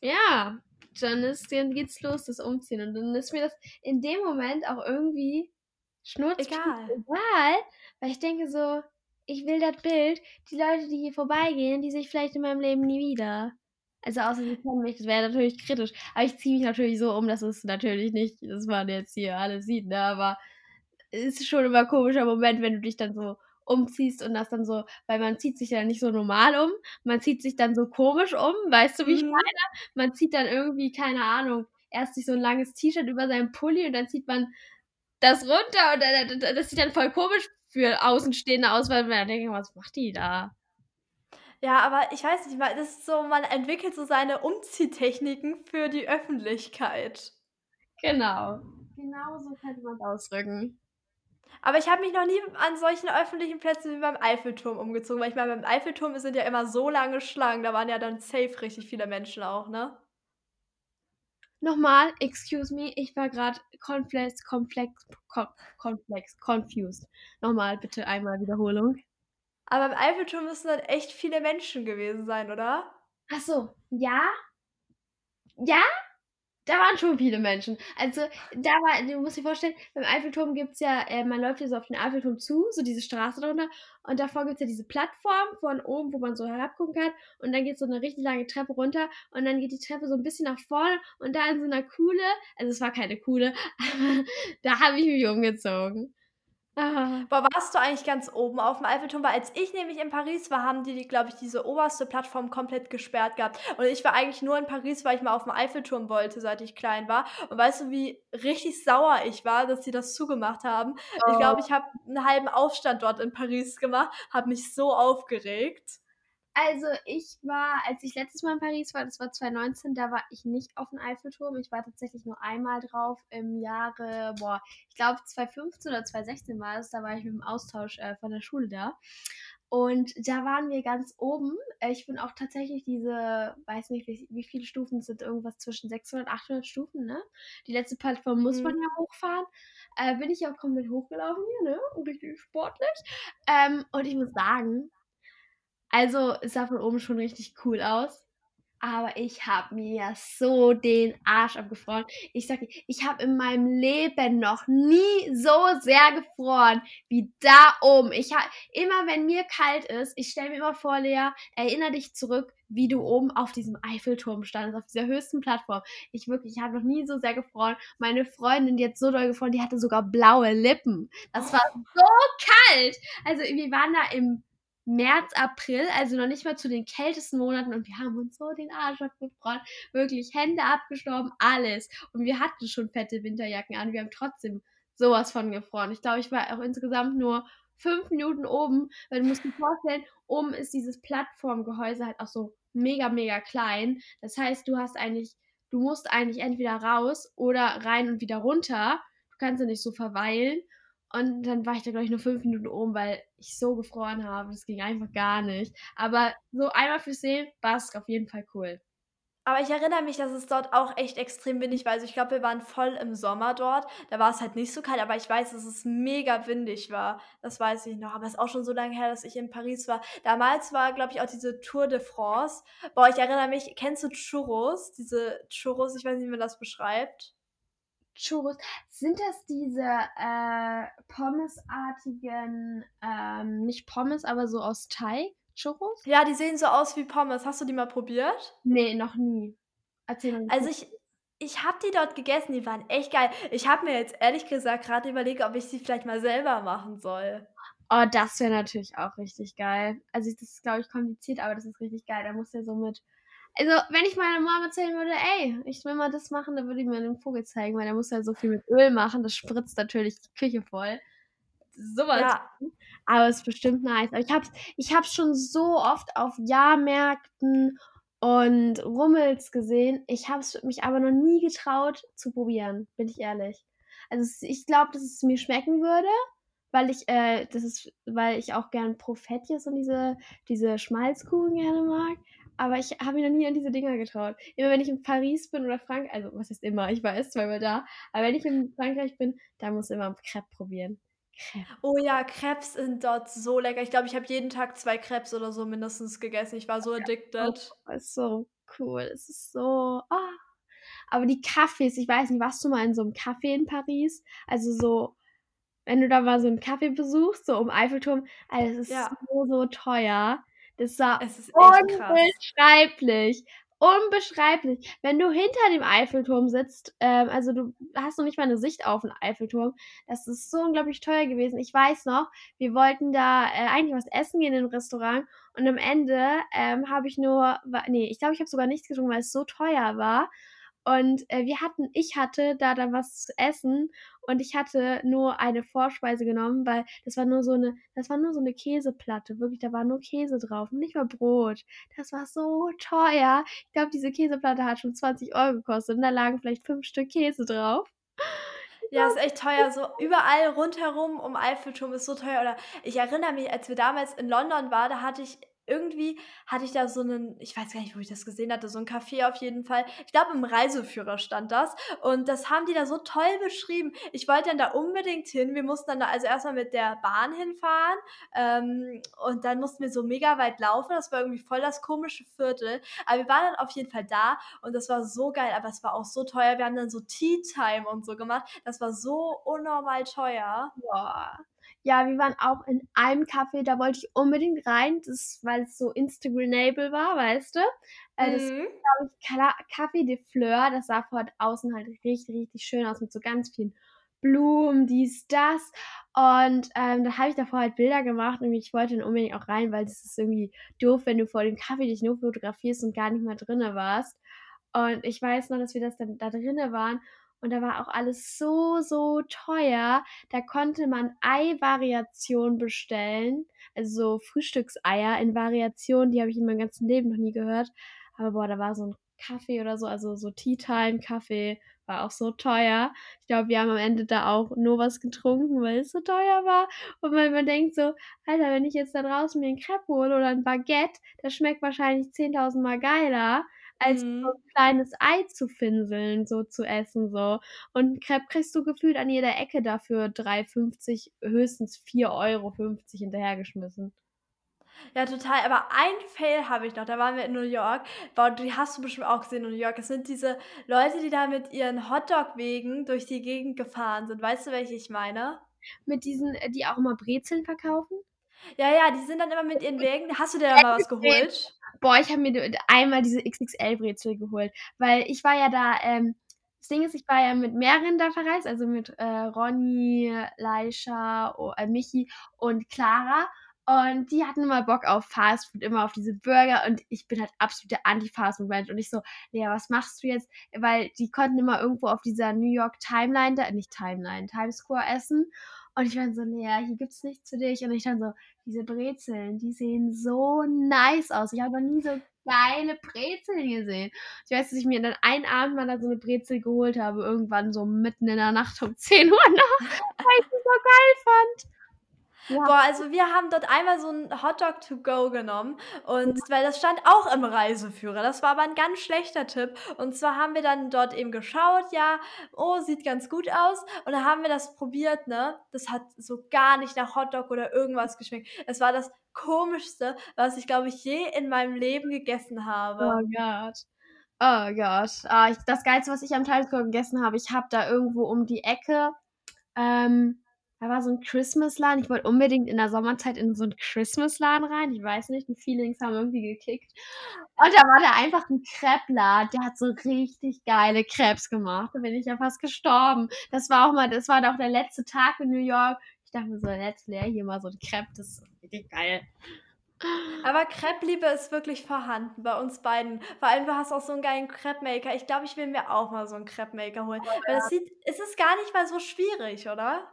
ja, dann, ist, dann geht's los, das Umziehen und dann ist mir das in dem Moment auch irgendwie schnurz egal. egal, weil ich denke so, ich will das Bild, die Leute, die hier vorbeigehen, die sehe ich vielleicht in meinem Leben nie wieder. Also außer sie kennen mich, das wäre natürlich kritisch. Aber ich ziehe mich natürlich so um, dass es natürlich nicht, dass man jetzt hier alles sieht, ne? Aber es ist schon immer ein komischer Moment, wenn du dich dann so umziehst und das dann so, weil man zieht sich ja nicht so normal um, man zieht sich dann so komisch um, weißt du, wie ich mhm. meine? Man zieht dann irgendwie, keine Ahnung, erst sich so ein langes T-Shirt über seinen Pulli und dann zieht man das runter und das sieht dann voll komisch für Außenstehende aus, weil man denkt, was macht die da? Ja, aber ich weiß nicht, das ist so, man entwickelt so seine Umziehtechniken für die Öffentlichkeit. Genau. genau so könnte man es ausdrücken. Aber ich habe mich noch nie an solchen öffentlichen Plätzen wie beim Eiffelturm umgezogen, weil ich meine, beim Eiffelturm sind ja immer so lange Schlangen, da waren ja dann safe richtig viele Menschen auch, ne? Nochmal, excuse me, ich war gerade komplex, komplex, komplex, confused. Nochmal, bitte einmal Wiederholung. Aber beim Eiffelturm müssen dann echt viele Menschen gewesen sein, oder? Ach so, ja. Ja, da waren schon viele Menschen. Also, da war, du musst dir vorstellen, beim Eiffelturm gibt es ja, äh, man läuft ja so auf den Eiffelturm zu, so diese Straße drunter, und davor gibt es ja diese Plattform von oben, wo man so herabgucken kann, und dann geht so eine richtig lange Treppe runter, und dann geht die Treppe so ein bisschen nach vorne, und da in so einer Kuhle, also es war keine Kuhle, aber da habe ich mich umgezogen. Ah. Boah, warst du eigentlich ganz oben auf dem Eiffelturm? Weil als ich nämlich in Paris war, haben die, die glaube ich, diese oberste Plattform komplett gesperrt gehabt. Und ich war eigentlich nur in Paris, weil ich mal auf dem Eiffelturm wollte, seit ich klein war. Und weißt du, wie richtig sauer ich war, dass sie das zugemacht haben? Oh. Ich glaube, ich habe einen halben Aufstand dort in Paris gemacht, habe mich so aufgeregt. Also ich war, als ich letztes Mal in Paris war, das war 2019, da war ich nicht auf dem Eiffelturm. Ich war tatsächlich nur einmal drauf im Jahre, boah, ich glaube 2015 oder 2016 war es. Da war ich mit dem Austausch äh, von der Schule da. Und da waren wir ganz oben. Äh, ich bin auch tatsächlich diese, weiß nicht, wie, wie viele Stufen sind, irgendwas zwischen 600 und 800 Stufen, ne? Die letzte Plattform muss mhm. man ja hochfahren. Äh, bin ich auch komplett hochgelaufen hier, ne? Und richtig sportlich. Ähm, und ich muss sagen, also, es sah von oben schon richtig cool aus. Aber ich habe mir so den Arsch abgefroren. Ich sag dir, ich habe in meinem Leben noch nie so sehr gefroren wie da oben. Ich habe immer, wenn mir kalt ist, ich stelle mir immer vor, Lea, erinnere dich zurück, wie du oben auf diesem Eiffelturm standest, auf dieser höchsten Plattform. Ich wirklich, ich habe noch nie so sehr gefroren. Meine Freundin, die hat so doll gefroren, die hatte sogar blaue Lippen. Das war so kalt. Also wir waren da im März, April, also noch nicht mal zu den kältesten Monaten und wir haben uns so den Arsch abgefroren, wirklich Hände abgestorben, alles. Und wir hatten schon fette Winterjacken an, wir haben trotzdem sowas von gefroren. Ich glaube, ich war auch insgesamt nur fünf Minuten oben, weil du musst dir vorstellen, oben ist dieses Plattformgehäuse halt auch so mega, mega klein. Das heißt, du hast eigentlich, du musst eigentlich entweder raus oder rein und wieder runter. Du kannst ja nicht so verweilen. Und dann war ich da, glaube ich, nur fünf Minuten oben, weil ich so gefroren habe. Das ging einfach gar nicht. Aber so einmal fürs Sehen war es auf jeden Fall cool. Aber ich erinnere mich, dass es dort auch echt extrem windig war. Also ich glaube, wir waren voll im Sommer dort. Da war es halt nicht so kalt, aber ich weiß, dass es mega windig war. Das weiß ich noch. Aber es ist auch schon so lange her, dass ich in Paris war. Damals war, glaube ich, auch diese Tour de France. Boah, ich erinnere mich, kennst du Churros? Diese Churros, ich weiß nicht, wie man das beschreibt. Churros. Sind das diese äh, pommesartigen, ähm, nicht Pommes, aber so aus Teig? Churros? Ja, die sehen so aus wie Pommes. Hast du die mal probiert? Nee, noch nie. Erzähl mal. Also ich, ich habe die dort gegessen, die waren echt geil. Ich habe mir jetzt ehrlich gesagt gerade überlegt, ob ich sie vielleicht mal selber machen soll. Oh, das wäre natürlich auch richtig geil. Also das ist, glaube ich, kompliziert, aber das ist richtig geil. Da muss ja so mit also, wenn ich meiner Mama erzählen würde, ey, ich will mal das machen, dann würde ich mir den Vogel zeigen, weil der muss ja so viel mit Öl machen, das spritzt natürlich die Küche voll. Sowas. Ja. Aber es ist bestimmt nice. Aber ich hab's, ich hab's schon so oft auf Jahrmärkten und Rummels gesehen. Ich hab's mich aber noch nie getraut zu probieren, bin ich ehrlich. Also ich glaube, dass es mir schmecken würde, weil ich, äh, das ist, weil ich auch gern Profetjes und diese, diese Schmalzkuchen gerne mag. Aber ich habe mich noch nie an diese Dinger getraut. Immer wenn ich in Paris bin oder Frankreich, also was ist immer, ich war erst zweimal da, aber wenn ich in Frankreich bin, da muss ich immer Crepe probieren. Crepe. Oh ja, Crepes sind dort so lecker. Ich glaube, ich habe jeden Tag zwei Crepes oder so mindestens gegessen. Ich war so addicted. Oh, ist so cool. Es ist so. Oh. Aber die Kaffees, ich weiß nicht, warst du mal in so einem Café in Paris? Also so, wenn du da mal so einen Kaffee besuchst, so um Eiffelturm, also es ist ja. so, so teuer. Das war unbeschreiblich. Unbeschreiblich. Wenn du hinter dem Eiffelturm sitzt, ähm, also du hast noch nicht mal eine Sicht auf den Eiffelturm, das ist so unglaublich teuer gewesen. Ich weiß noch, wir wollten da äh, eigentlich was essen gehen im Restaurant und am Ende ähm, habe ich nur, nee, ich glaube, ich habe sogar nichts getrunken, weil es so teuer war. Und äh, wir hatten, ich hatte da dann was zu essen und ich hatte nur eine Vorspeise genommen, weil das war nur so eine, das war nur so eine Käseplatte, wirklich, da war nur Käse drauf, nicht mal Brot. Das war so teuer. Ich glaube, diese Käseplatte hat schon 20 Euro gekostet und da lagen vielleicht fünf Stück Käse drauf. Ja, ist echt teuer. So überall rundherum um Eiffelturm ist so teuer. Oder ich erinnere mich, als wir damals in London waren, da hatte ich irgendwie hatte ich da so einen, ich weiß gar nicht, wo ich das gesehen hatte, so ein Café auf jeden Fall. Ich glaube, im Reiseführer stand das. Und das haben die da so toll beschrieben. Ich wollte dann da unbedingt hin. Wir mussten dann da also erstmal mit der Bahn hinfahren. Ähm, und dann mussten wir so mega weit laufen. Das war irgendwie voll das komische Viertel. Aber wir waren dann auf jeden Fall da und das war so geil. Aber es war auch so teuer. Wir haben dann so Tea Time und so gemacht. Das war so unnormal teuer. Boah. Ja, wir waren auch in einem Café, da wollte ich unbedingt rein, das, weil es so Instagramable war, weißt du? Äh, das Mhm. glaube ich, Café de Fleur, das sah von außen halt richtig, richtig schön aus mit so ganz vielen Blumen, dies, das. Und ähm, da habe ich davor halt Bilder gemacht und ich wollte dann unbedingt auch rein, weil das ist irgendwie doof, wenn du vor dem Kaffee dich nur fotografierst und gar nicht mal drinne warst. Und ich weiß noch, dass wir das dann da drinne waren und da war auch alles so, so teuer. Da konnte man Ei-Variationen bestellen. Also so Frühstückseier in Variationen, die habe ich in meinem ganzen Leben noch nie gehört. Aber boah, da war so ein Kaffee oder so, also so Tea Time Kaffee, war auch so teuer. Ich glaube, wir haben am Ende da auch nur was getrunken, weil es so teuer war. Und weil man denkt so, Alter, wenn ich jetzt da draußen mir ein Crepe hole oder ein Baguette, das schmeckt wahrscheinlich 10.000 Mal geiler als Mhm. so ein kleines Ei zu finseln, so zu essen, so. Und Crepe kriegst du gefühlt an jeder Ecke dafür 3,50, höchstens 4,50 Euro hinterhergeschmissen. Ja, total. Aber ein Fail habe ich noch. Da waren wir in New York. Boah, die hast du bestimmt auch gesehen in New York. Es sind diese Leute, die da mit ihren Hotdog-Wegen durch die Gegend gefahren sind. Weißt du, welche ich meine? Mit diesen, äh, die auch immer Brezeln verkaufen? Ja, ja, die sind dann immer mit ihren Wägen. Hast du dir da mal was geholt? Boah, ich habe mir einmal diese XXL-Brezel geholt, weil ich war ja da, ähm, das Ding ist, ich war ja mit mehreren da verreist, also mit äh, Ronny, Leisha, oh, äh, Michi und Clara. Und die hatten immer Bock auf Fastfood, immer auf diese Burger. Und ich bin halt absolut der Anti-Fastfood-Mensch. Und ich so, Lea, was machst du jetzt? Weil die konnten immer irgendwo auf dieser New York Timeline, da, nicht Timeline, Times Square essen. Und ich war so, Lea, hier gibt's nichts für dich. Und ich dann so, diese Brezeln, die sehen so nice aus. Ich habe noch nie so geile Brezeln gesehen. Ich weiß, dass ich mir dann einen Abend mal da so eine Brezel geholt habe, irgendwann so mitten in der Nacht um 10 Uhr nachts, weil ich sie so geil fand. Ja. Boah, also wir haben dort einmal so ein Hotdog to go genommen und weil das stand auch im Reiseführer. Das war aber ein ganz schlechter Tipp. Und zwar haben wir dann dort eben geschaut, ja, oh, sieht ganz gut aus. Und dann haben wir das probiert, ne? Das hat so gar nicht nach Hotdog oder irgendwas geschmeckt. Es war das komischste, was ich, glaube ich, je in meinem Leben gegessen habe. Oh Gott. Oh Gott. Ah, ich, das Geilste, was ich am Times gegessen habe, ich habe da irgendwo um die Ecke, ähm, da war so ein Christmas-Laden. Ich wollte unbedingt in der Sommerzeit in so einen Christmas-Laden rein. Ich weiß nicht, die Feelings haben irgendwie gekickt. Und da war da einfach ein Crepe-Laden. Der hat so richtig geile Crepes gemacht. Da bin ich ja fast gestorben. Das war auch mal, das war auch der letzte Tag in New York. Ich dachte mir so, let's leer hier mal so ein Crepe. Das ist richtig geil. Aber Crepe-Liebe ist wirklich vorhanden bei uns beiden. Vor allem, du hast auch so einen geilen Crepe-Maker. Ich glaube, ich will mir auch mal so einen Crepe-Maker holen. Oh, ja. Weil das sieht, es ist gar nicht mal so schwierig, oder?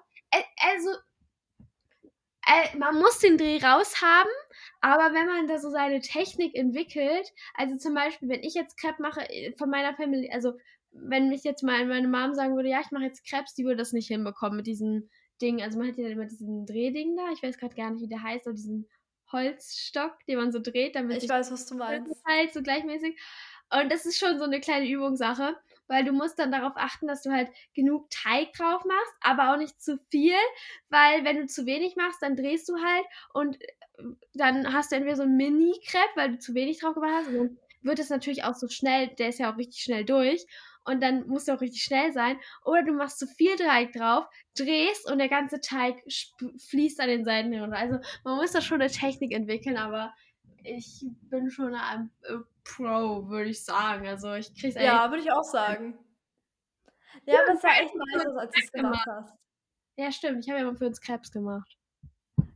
Also, äh, man muss den Dreh raus haben, aber wenn man da so seine Technik entwickelt, also zum Beispiel, wenn ich jetzt Crepe mache äh, von meiner Familie, also wenn mich jetzt mal meine Mom sagen würde, ja, ich mache jetzt Crepes, die würde das nicht hinbekommen mit diesem Ding. Also man hat ja immer diesen Drehding da, ich weiß gerade gar nicht, wie der heißt, aber diesen Holzstock, den man so dreht, damit ich weiß, was du meinst. Halt so gleichmäßig. Und das ist schon so eine kleine Übungssache, weil du musst dann darauf achten, dass du halt genug Teig drauf machst, aber auch nicht zu viel, weil wenn du zu wenig machst, dann drehst du halt und dann hast du entweder so ein Mini-Crepe, weil du zu wenig drauf gemacht hast, und dann wird es natürlich auch so schnell, der ist ja auch richtig schnell durch und dann musst du auch richtig schnell sein. Oder du machst zu viel Teig drauf, drehst und der ganze Teig fließt an den Seiten runter. Also man muss da schon eine Technik entwickeln, aber ich bin schon ein Pro, würde ich sagen. Also ich krieg's Ja, würde ich auch sagen. Ja, aber es war echt nice, als du es gemacht hast. Ja, stimmt. Ich habe ja mal für uns Krebs gemacht.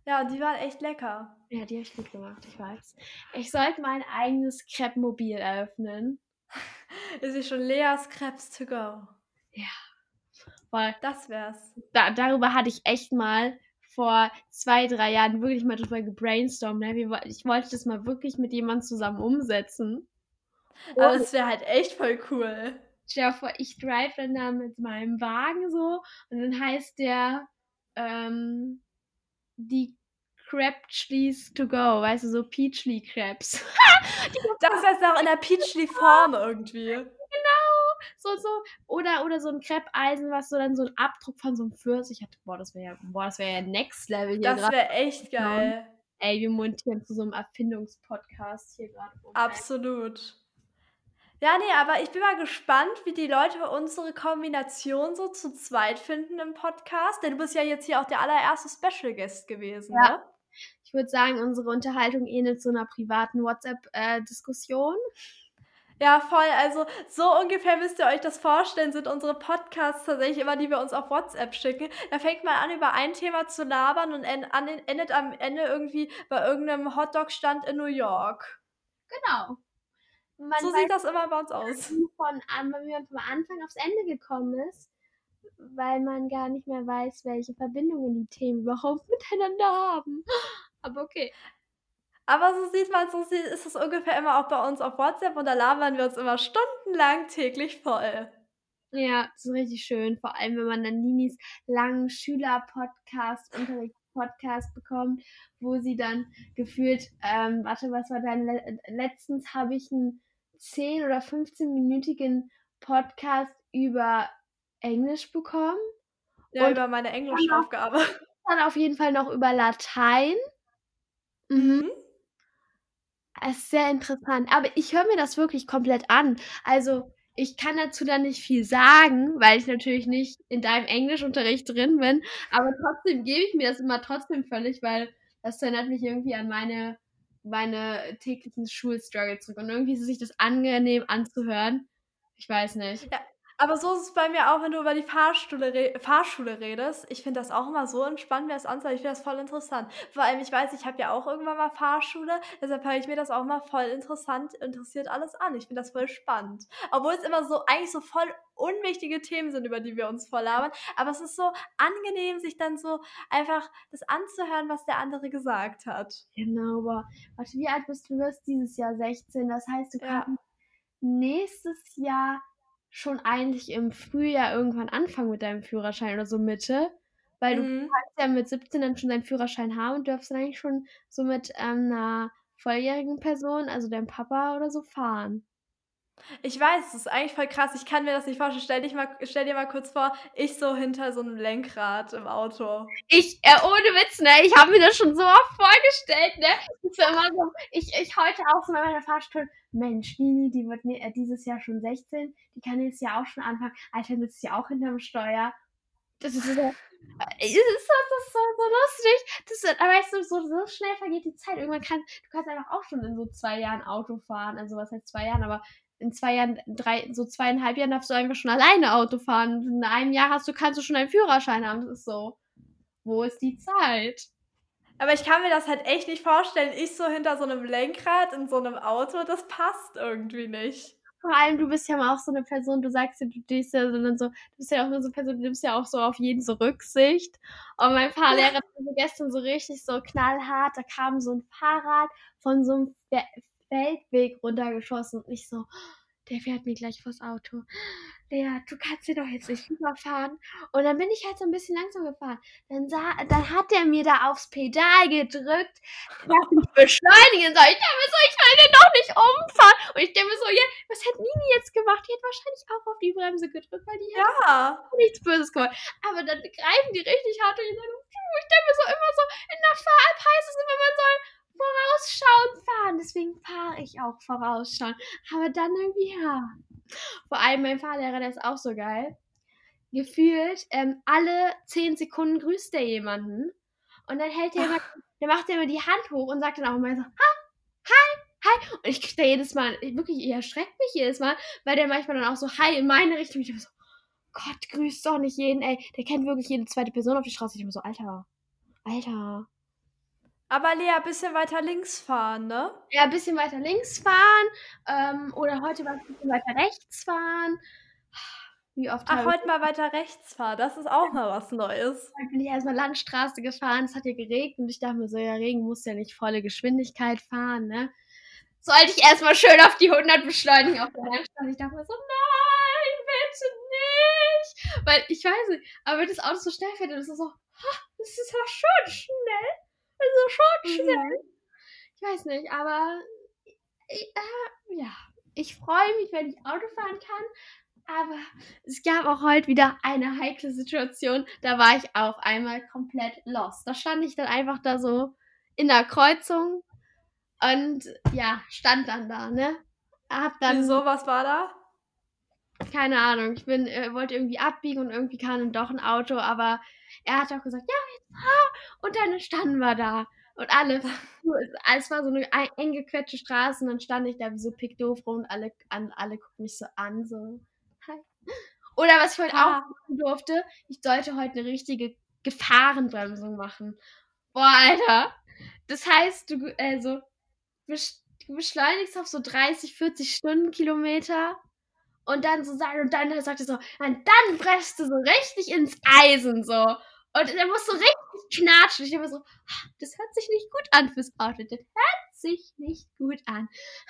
Ja, die waren echt lecker. Ja, die habe ich gut gemacht, ich weiß. Ich sollte mein eigenes Crepe-Mobil eröffnen. Ist schon Leas Krebs to go? Ja. Weil das wär's. Da, darüber hatte ich echt mal vor zwei, drei Jahren wirklich mal drüber gebrainstormt. Ne? Ich wollte das mal wirklich mit jemandem zusammen umsetzen. Aber das wäre halt echt voll cool. stell dir vor, ich drive dann da mit meinem Wagen so und dann heißt der ähm, die Crabchleys to go, weißt du, so Peachly Crabs. das heißt auch in der Peachly Form irgendwie. Genau, so, so. Oder, oder so ein Creppeisen, was so dann so ein Abdruck von so einem Pfirsich hat. Boah, das wäre ja, boah, das wäre ja Next Level hier Das wäre echt geil. Ey, wir montieren zu so einem Erfindungspodcast hier gerade. Absolut. Ja, nee, aber ich bin mal gespannt, wie die Leute unsere Kombination so zu zweit finden im Podcast. Denn du bist ja jetzt hier auch der allererste Special Guest gewesen, ja. ne? Ich würde sagen, unsere Unterhaltung ähnelt so einer privaten WhatsApp-Diskussion. Äh, ja, voll. Also so ungefähr müsst ihr euch das vorstellen, sind unsere Podcasts tatsächlich immer, die wir uns auf WhatsApp schicken. Da fängt man an, über ein Thema zu labern und endet am Ende irgendwie bei irgendeinem Hotdog-Stand in New York. Genau. Man so sieht das immer bei uns aus. Von, wenn man vom Anfang aufs Ende gekommen ist, weil man gar nicht mehr weiß, welche Verbindungen die Themen überhaupt miteinander haben. Aber okay. Aber so sieht man, so ist es ungefähr immer auch bei uns auf WhatsApp und da labern wir uns immer stundenlang täglich voll. Ja, so richtig schön. Vor allem, wenn man dann Ninis langen Schüler-Podcast, Unterrichts-Podcast bekommt, wo sie dann gefühlt, ähm, warte, was war dein, Le letztens habe ich einen 10- oder 15-minütigen Podcast über Englisch bekommen. Ja, und über meine Englischaufgabe. Dann auf jeden Fall noch über Latein. Mhm. mhm. Es ist sehr interessant. Aber ich höre mir das wirklich komplett an. Also, ich kann dazu dann nicht viel sagen, weil ich natürlich nicht in deinem Englischunterricht drin bin. Aber trotzdem gebe ich mir das immer trotzdem völlig, weil das erinnert mich irgendwie an meine, meine täglichen Schulstruggle zurück. Und irgendwie ist es sich das angenehm anzuhören. Ich weiß nicht. Ja, aber so ist es bei mir auch, wenn du über die Fahrschule, re Fahrschule redest. Ich finde das auch immer so entspannt, mir das anzuhören. Ich finde das voll interessant. Vor allem, ich weiß, ich habe ja auch irgendwann mal Fahrschule, deshalb höre ich mir das auch mal voll interessant, interessiert alles an. Ich finde das voll spannend. Obwohl es immer so, eigentlich so voll unwichtige Themen sind, über die wir uns voll labern. Aber es ist so angenehm, sich dann so einfach das anzuhören, was der andere gesagt hat. Genau, aber warte, wie alt bist du? Du wirst dieses Jahr 16. Das heißt, du kannst ja. nächstes Jahr schon eigentlich im Frühjahr irgendwann anfangen mit deinem Führerschein oder so Mitte. Weil mhm. du kannst ja mit 17 dann schon deinen Führerschein haben und dürfst dann eigentlich schon so mit ähm, einer volljährigen Person, also deinem Papa oder so, fahren. Ich weiß, das ist eigentlich voll krass. Ich kann mir das nicht vorstellen. Stell, dich mal, stell dir mal kurz vor, ich so hinter so einem Lenkrad im Auto. Ich, äh, ohne Witz, ne? Ich habe mir das schon so oft vorgestellt, ne? Ich, immer so, ich, ich heute auch so bei meiner Fahrstunde, Mensch, Nini, die wird ne, dieses Jahr schon 16, die kann jetzt ja auch schon anfangen. Alter, sitzt ja auch hinterm Steuer. Das ist so, äh, das das ist so, so lustig. Das ist, aber weißt du, so, so schnell vergeht die Zeit. Irgendwann kannst du kannst einfach auch schon in so zwei Jahren Auto fahren. Also was heißt zwei Jahren, aber in zwei Jahren, drei, so zweieinhalb Jahren darfst du einfach schon alleine Auto fahren. In einem Jahr hast du, kannst du schon einen Führerschein haben. Das ist so. Wo ist die Zeit? Aber ich kann mir das halt echt nicht vorstellen. Ich so hinter so einem Lenkrad in so einem Auto, das passt irgendwie nicht. Vor allem, du bist ja auch so eine Person, du sagst ja, du stehst ja sondern so, du bist ja auch so eine Person, du nimmst ja auch so auf jeden so Rücksicht. Und mein Fahrlehrer hat so gestern so richtig so knallhart, da kam so ein Fahrrad von so einem Feldweg runtergeschossen und ich so, der fährt mir gleich vors Auto. Lea, du kannst hier doch jetzt nicht rüberfahren. Und dann bin ich halt so ein bisschen langsam gefahren. Dann, sah, dann hat der mir da aufs Pedal gedrückt, dass ich beschleunigen soll. Ich dachte mir so, ich will den doch nicht umfahren. Und ich denke mir so, ja, was hat Nini jetzt gemacht? Die hat wahrscheinlich auch auf die Bremse gedrückt, weil die ja. nichts Böses gemacht. Aber dann greifen die richtig hart und ich, ich denke mir so immer so, in der Fahr heißt es immer, man soll vorausschauend fahren. Deswegen fahre ich auch vorausschauen. Aber dann irgendwie, ja. Vor allem mein Fahrlehrer, der ist auch so geil. Gefühlt, ähm, alle zehn Sekunden grüßt er jemanden. Und dann hält er immer, dann macht er immer die Hand hoch und sagt dann auch immer so, ha, hi, hi. Und ich krieg da jedes Mal, wirklich, er erschreckt mich jedes Mal, weil der manchmal dann auch so hi in meine Richtung. Ich bin so, Gott, grüßt doch nicht jeden, ey. Der kennt wirklich jede zweite Person auf die Straße. Ich bin so, Alter, Alter. Aber Lea, ein bisschen weiter links fahren, ne? Ja, ein bisschen weiter links fahren. Ähm, oder heute mal ein bisschen weiter rechts fahren. Wie oft Ach, heute mal weiter rechts fahren. Das ist auch mal was Neues. Dann bin ich erstmal Landstraße gefahren. Es hat ja geregnet und ich dachte mir so, ja, Regen muss ja nicht volle Geschwindigkeit fahren, ne? Sollte ich erstmal schön auf die 100 beschleunigen auf der Landstraße. Ich dachte mir so, nein, ich so, nicht. Weil ich weiß nicht, aber wenn das Auto so schnell fährt, dann ist es so, das ist ja schon schnell. Ist schon schnell. Mhm. Ich weiß nicht, aber äh, ja, ich freue mich, wenn ich Auto fahren kann. Aber es gab auch heute wieder eine heikle Situation. Da war ich auf einmal komplett lost. Da stand ich dann einfach da so in der Kreuzung und ja, stand dann da, ne? Hab dann. Wieso, was war da? Keine Ahnung. Ich bin, äh, wollte irgendwie abbiegen und irgendwie kam dann doch ein Auto, aber er hat auch gesagt, ja, jetzt fahr. Und dann standen wir da. Und alle, es war so eine eng gequetschte Straße und dann stand ich da wie so pickdoof rum und alle, an, alle gucken mich so an, so, hi. Oder was ich heute ah. auch machen durfte, ich sollte heute eine richtige Gefahrenbremsung machen. Boah, Alter. Das heißt, du, also, du beschleunigst auf so 30, 40 Stundenkilometer und dann so sagen, und dann sagt er so, und dann presst du so richtig ins Eisen, so. Und er muss so richtig knatschen. Ich immer so, ah, das hört sich nicht gut an fürs Auto. Das hört sich nicht gut an.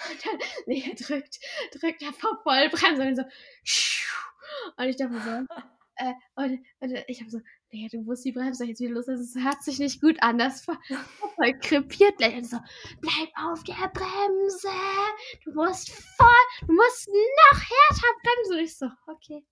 Und dann, nee, er drückt, drückt er vor Vollbremse und so, und ich dachte so, äh, und, und ich habe so, naja, du musst die Bremse jetzt wieder los, das hört sich nicht gut an, das voll krepiert gleich. Und so, bleib auf der Bremse, du musst voll, du musst noch härter bremsen. Und ich so, okay,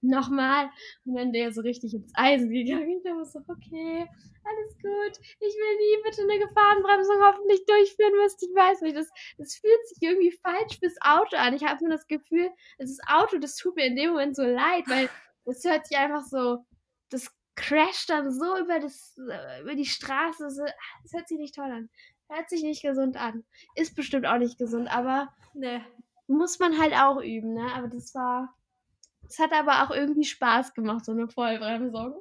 nochmal. Und dann der so richtig ins Eisen gegangen. Ich dachte so, okay, alles gut. Ich will nie bitte eine Gefahrenbremsung hoffentlich durchführen müssen. Ich weiß nicht, das, das fühlt sich irgendwie falsch fürs Auto an. Ich habe nur das Gefühl, das Auto, das tut mir in dem Moment so leid, weil das hört sich einfach so, das crasht dann so über, das, äh, über die Straße. So, das hört sich nicht toll an. Hört sich nicht gesund an. Ist bestimmt auch nicht gesund, aber ne, muss man halt auch üben, ne? Aber das war. Es hat aber auch irgendwie Spaß gemacht, so eine Vollbremsung.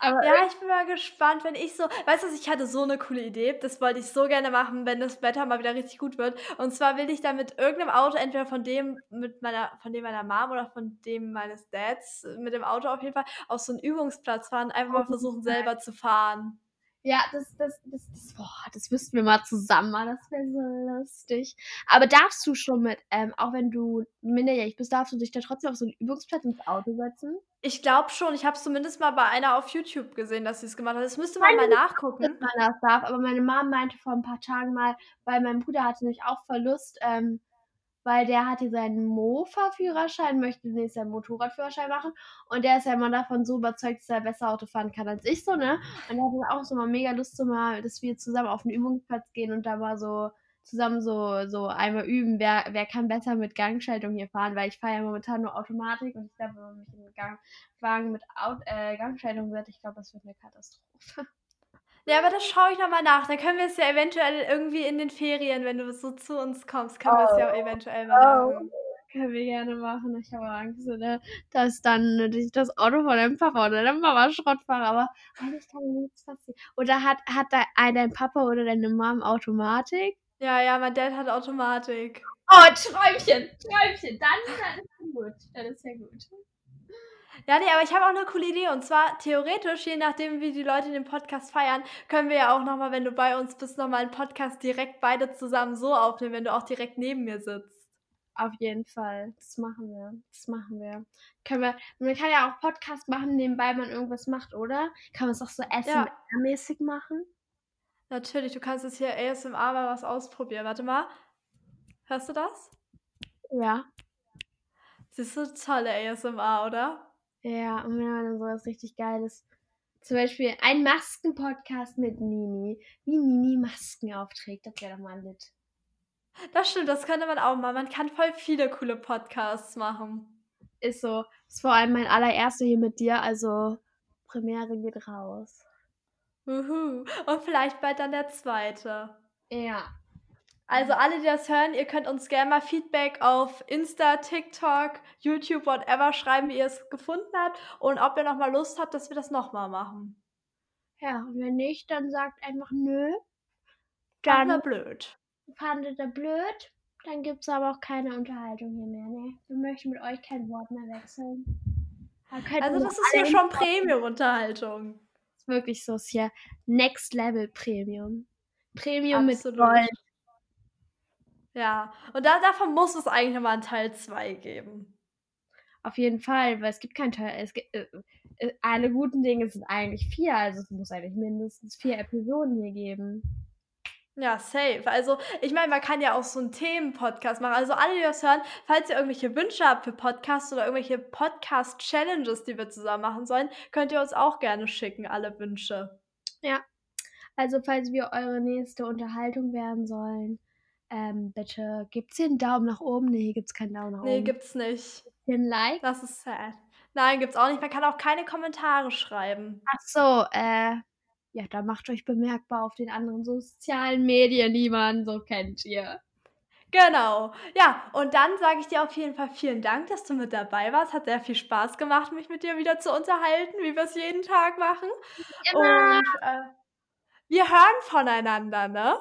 Aber ja, ich bin mal gespannt, wenn ich so, weißt du, ich hatte so eine coole Idee, das wollte ich so gerne machen, wenn das Wetter mal wieder richtig gut wird. Und zwar will ich dann mit irgendeinem Auto, entweder von dem mit meiner, von dem meiner Mom oder von dem meines Dads, mit dem Auto auf jeden Fall, auf so einen Übungsplatz fahren, einfach mal versuchen selber zu fahren. Ja, das, das, das, das, boah, das wüssten wir mal zusammen, das wäre so lustig. Aber darfst du schon mit, ähm, auch wenn du minderjährig bist, darfst du dich da trotzdem auf so einen Übungsplatz ins Auto setzen? Ich glaube schon, ich habe es zumindest mal bei einer auf YouTube gesehen, dass sie es gemacht hat. Das müsste man mal nachgucken. Dass man das darf, aber meine Mom meinte vor ein paar Tagen mal, weil mein Bruder hatte nämlich auch Verlust, ähm, weil der hatte seinen Mofa-Führerschein, möchte nächstes Jahr einen Motorradführerschein machen und der ist ja immer davon so überzeugt, dass er besser Auto fahren kann als ich so, ne? Und er hatte auch so mal mega Lust, so mal, dass wir zusammen auf den Übungsplatz gehen und da mal so zusammen so, so einmal üben, wer, wer kann besser mit Gangschaltung hier fahren, weil ich fahre ja momentan nur Automatik und ich glaube, wenn man mich in den Gang, Wagen mit Out, äh, Gangschaltung wird, ich glaube, das wird eine Katastrophe. Ja, aber das schaue ich nochmal nach. Dann können wir es ja eventuell irgendwie in den Ferien, wenn du so zu uns kommst, können oh. wir es ja eventuell mal oh. machen. Können wir gerne machen. Ich habe Angst, ne, dass dann das Auto von deinem Papa oder deinem Mama Schrott fahre. Aber eigentlich kann nichts passieren. Oder hat, hat dein Papa oder deine Mom Automatik? Ja, ja, mein Dad hat Automatik. Oh, Träumchen, Träumchen. Dann, dann ist ja gut. Dann ist ja gut. Ja, nee, aber ich habe auch eine coole Idee. Und zwar theoretisch, je nachdem, wie die Leute den Podcast feiern, können wir ja auch nochmal, wenn du bei uns bist, nochmal einen Podcast direkt beide zusammen so aufnehmen, wenn du auch direkt neben mir sitzt. Auf jeden Fall. Das machen wir. Das machen wir. Können wir. Man kann ja auch Podcast machen, nebenbei man irgendwas macht, oder? Kann man es auch so ASMR-mäßig ja. machen? Natürlich, du kannst jetzt hier ASMR mal was ausprobieren. Warte mal. Hörst du das? Ja. Siehst du, tolle ASMR, oder? Ja, und wenn man dann sowas richtig Geiles. Zum Beispiel ein Masken-Podcast mit Nini. Wie Nini Masken aufträgt, das wäre doch mal lit. Das stimmt, das könnte man auch mal. Man kann voll viele coole Podcasts machen. Ist so. Ist vor allem mein allererster hier mit dir, also Premiere geht raus. Uhu. Und vielleicht bald dann der zweite. Ja. Also alle, die das hören, ihr könnt uns gerne mal Feedback auf Insta, TikTok, YouTube, whatever schreiben, wie ihr es gefunden habt und ob ihr nochmal Lust habt, dass wir das nochmal machen. Ja, und wenn nicht, dann sagt einfach nö. Dann Fand blöd. Fandet ihr blöd? Dann gibt es aber auch keine Unterhaltung hier mehr, ne? Wir möchten mit euch kein Wort mehr wechseln. Also das ist ja schon Premium-Unterhaltung wirklich so, ist ja Next Level Premium. Premium Absolut. mit Gold. Ja, und da, davon muss es eigentlich nochmal einen Teil 2 geben. Auf jeden Fall, weil es gibt kein Teil. Es gibt, äh, äh, alle guten Dinge sind eigentlich vier, also es muss eigentlich mindestens vier Episoden hier geben. Ja, safe. Also, ich meine, man kann ja auch so einen Themen-Podcast machen. Also, alle, die das hören, falls ihr irgendwelche Wünsche habt für Podcasts oder irgendwelche Podcast-Challenges, die wir zusammen machen sollen, könnt ihr uns auch gerne schicken, alle Wünsche. Ja. Also, falls wir eure nächste Unterhaltung werden sollen, ähm, bitte gebt hier einen Daumen nach oben. Nee, gibt's keinen Daumen nach Nee, oben. gibt's nicht. Hier ein Like. Das ist sad. Nein, gibt's auch nicht. Man kann auch keine Kommentare schreiben. Ach so, äh, ja, da macht euch bemerkbar auf den anderen sozialen Medien, die man so kennt hier. Genau. Ja, und dann sage ich dir auf jeden Fall vielen Dank, dass du mit dabei warst. Hat sehr viel Spaß gemacht, mich mit dir wieder zu unterhalten, wie wir es jeden Tag machen. Immer. Und äh, wir hören voneinander, ne?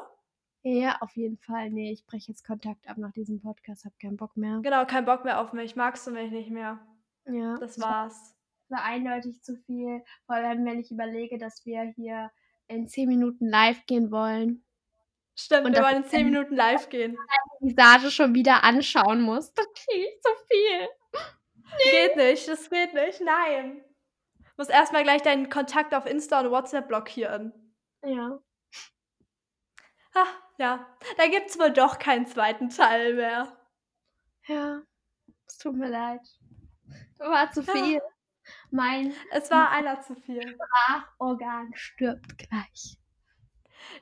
Ja, auf jeden Fall. Nee, ich breche jetzt Kontakt ab nach diesem Podcast, hab keinen Bock mehr. Genau, kein Bock mehr auf mich. Magst du mich nicht mehr? Ja, Das war's. war eindeutig zu viel. Vor allem, wenn ich überlege, dass wir hier in 10 Minuten live gehen wollen. Stimmt, Und wir wollen in ist 10 dann- Minuten live gehen. Die Visage schon wieder anschauen muss. Das kriege ich zu viel. Geht nicht, das geht nicht, nein. Muss erstmal gleich deinen Kontakt auf Insta und WhatsApp blockieren. Ja. Ha, ja, da gibt's wohl doch keinen zweiten Teil mehr. Ja. Es tut mir leid. War zu Ja. viel. Mein Es war einer zu viel. Sprachorgan stirbt gleich.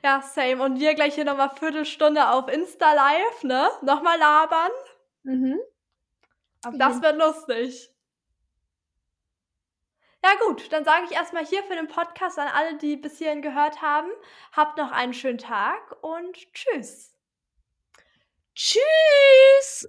Ja, same. Und wir gleich hier nochmal Viertelstunde auf Insta live, ne? Nochmal labern. Mhm. Auf Das wird lustig. Ja gut, dann sage ich erstmal hier für den Podcast an alle, die bis hierhin gehört haben, habt noch einen schönen Tag und tschüss. Tschüss!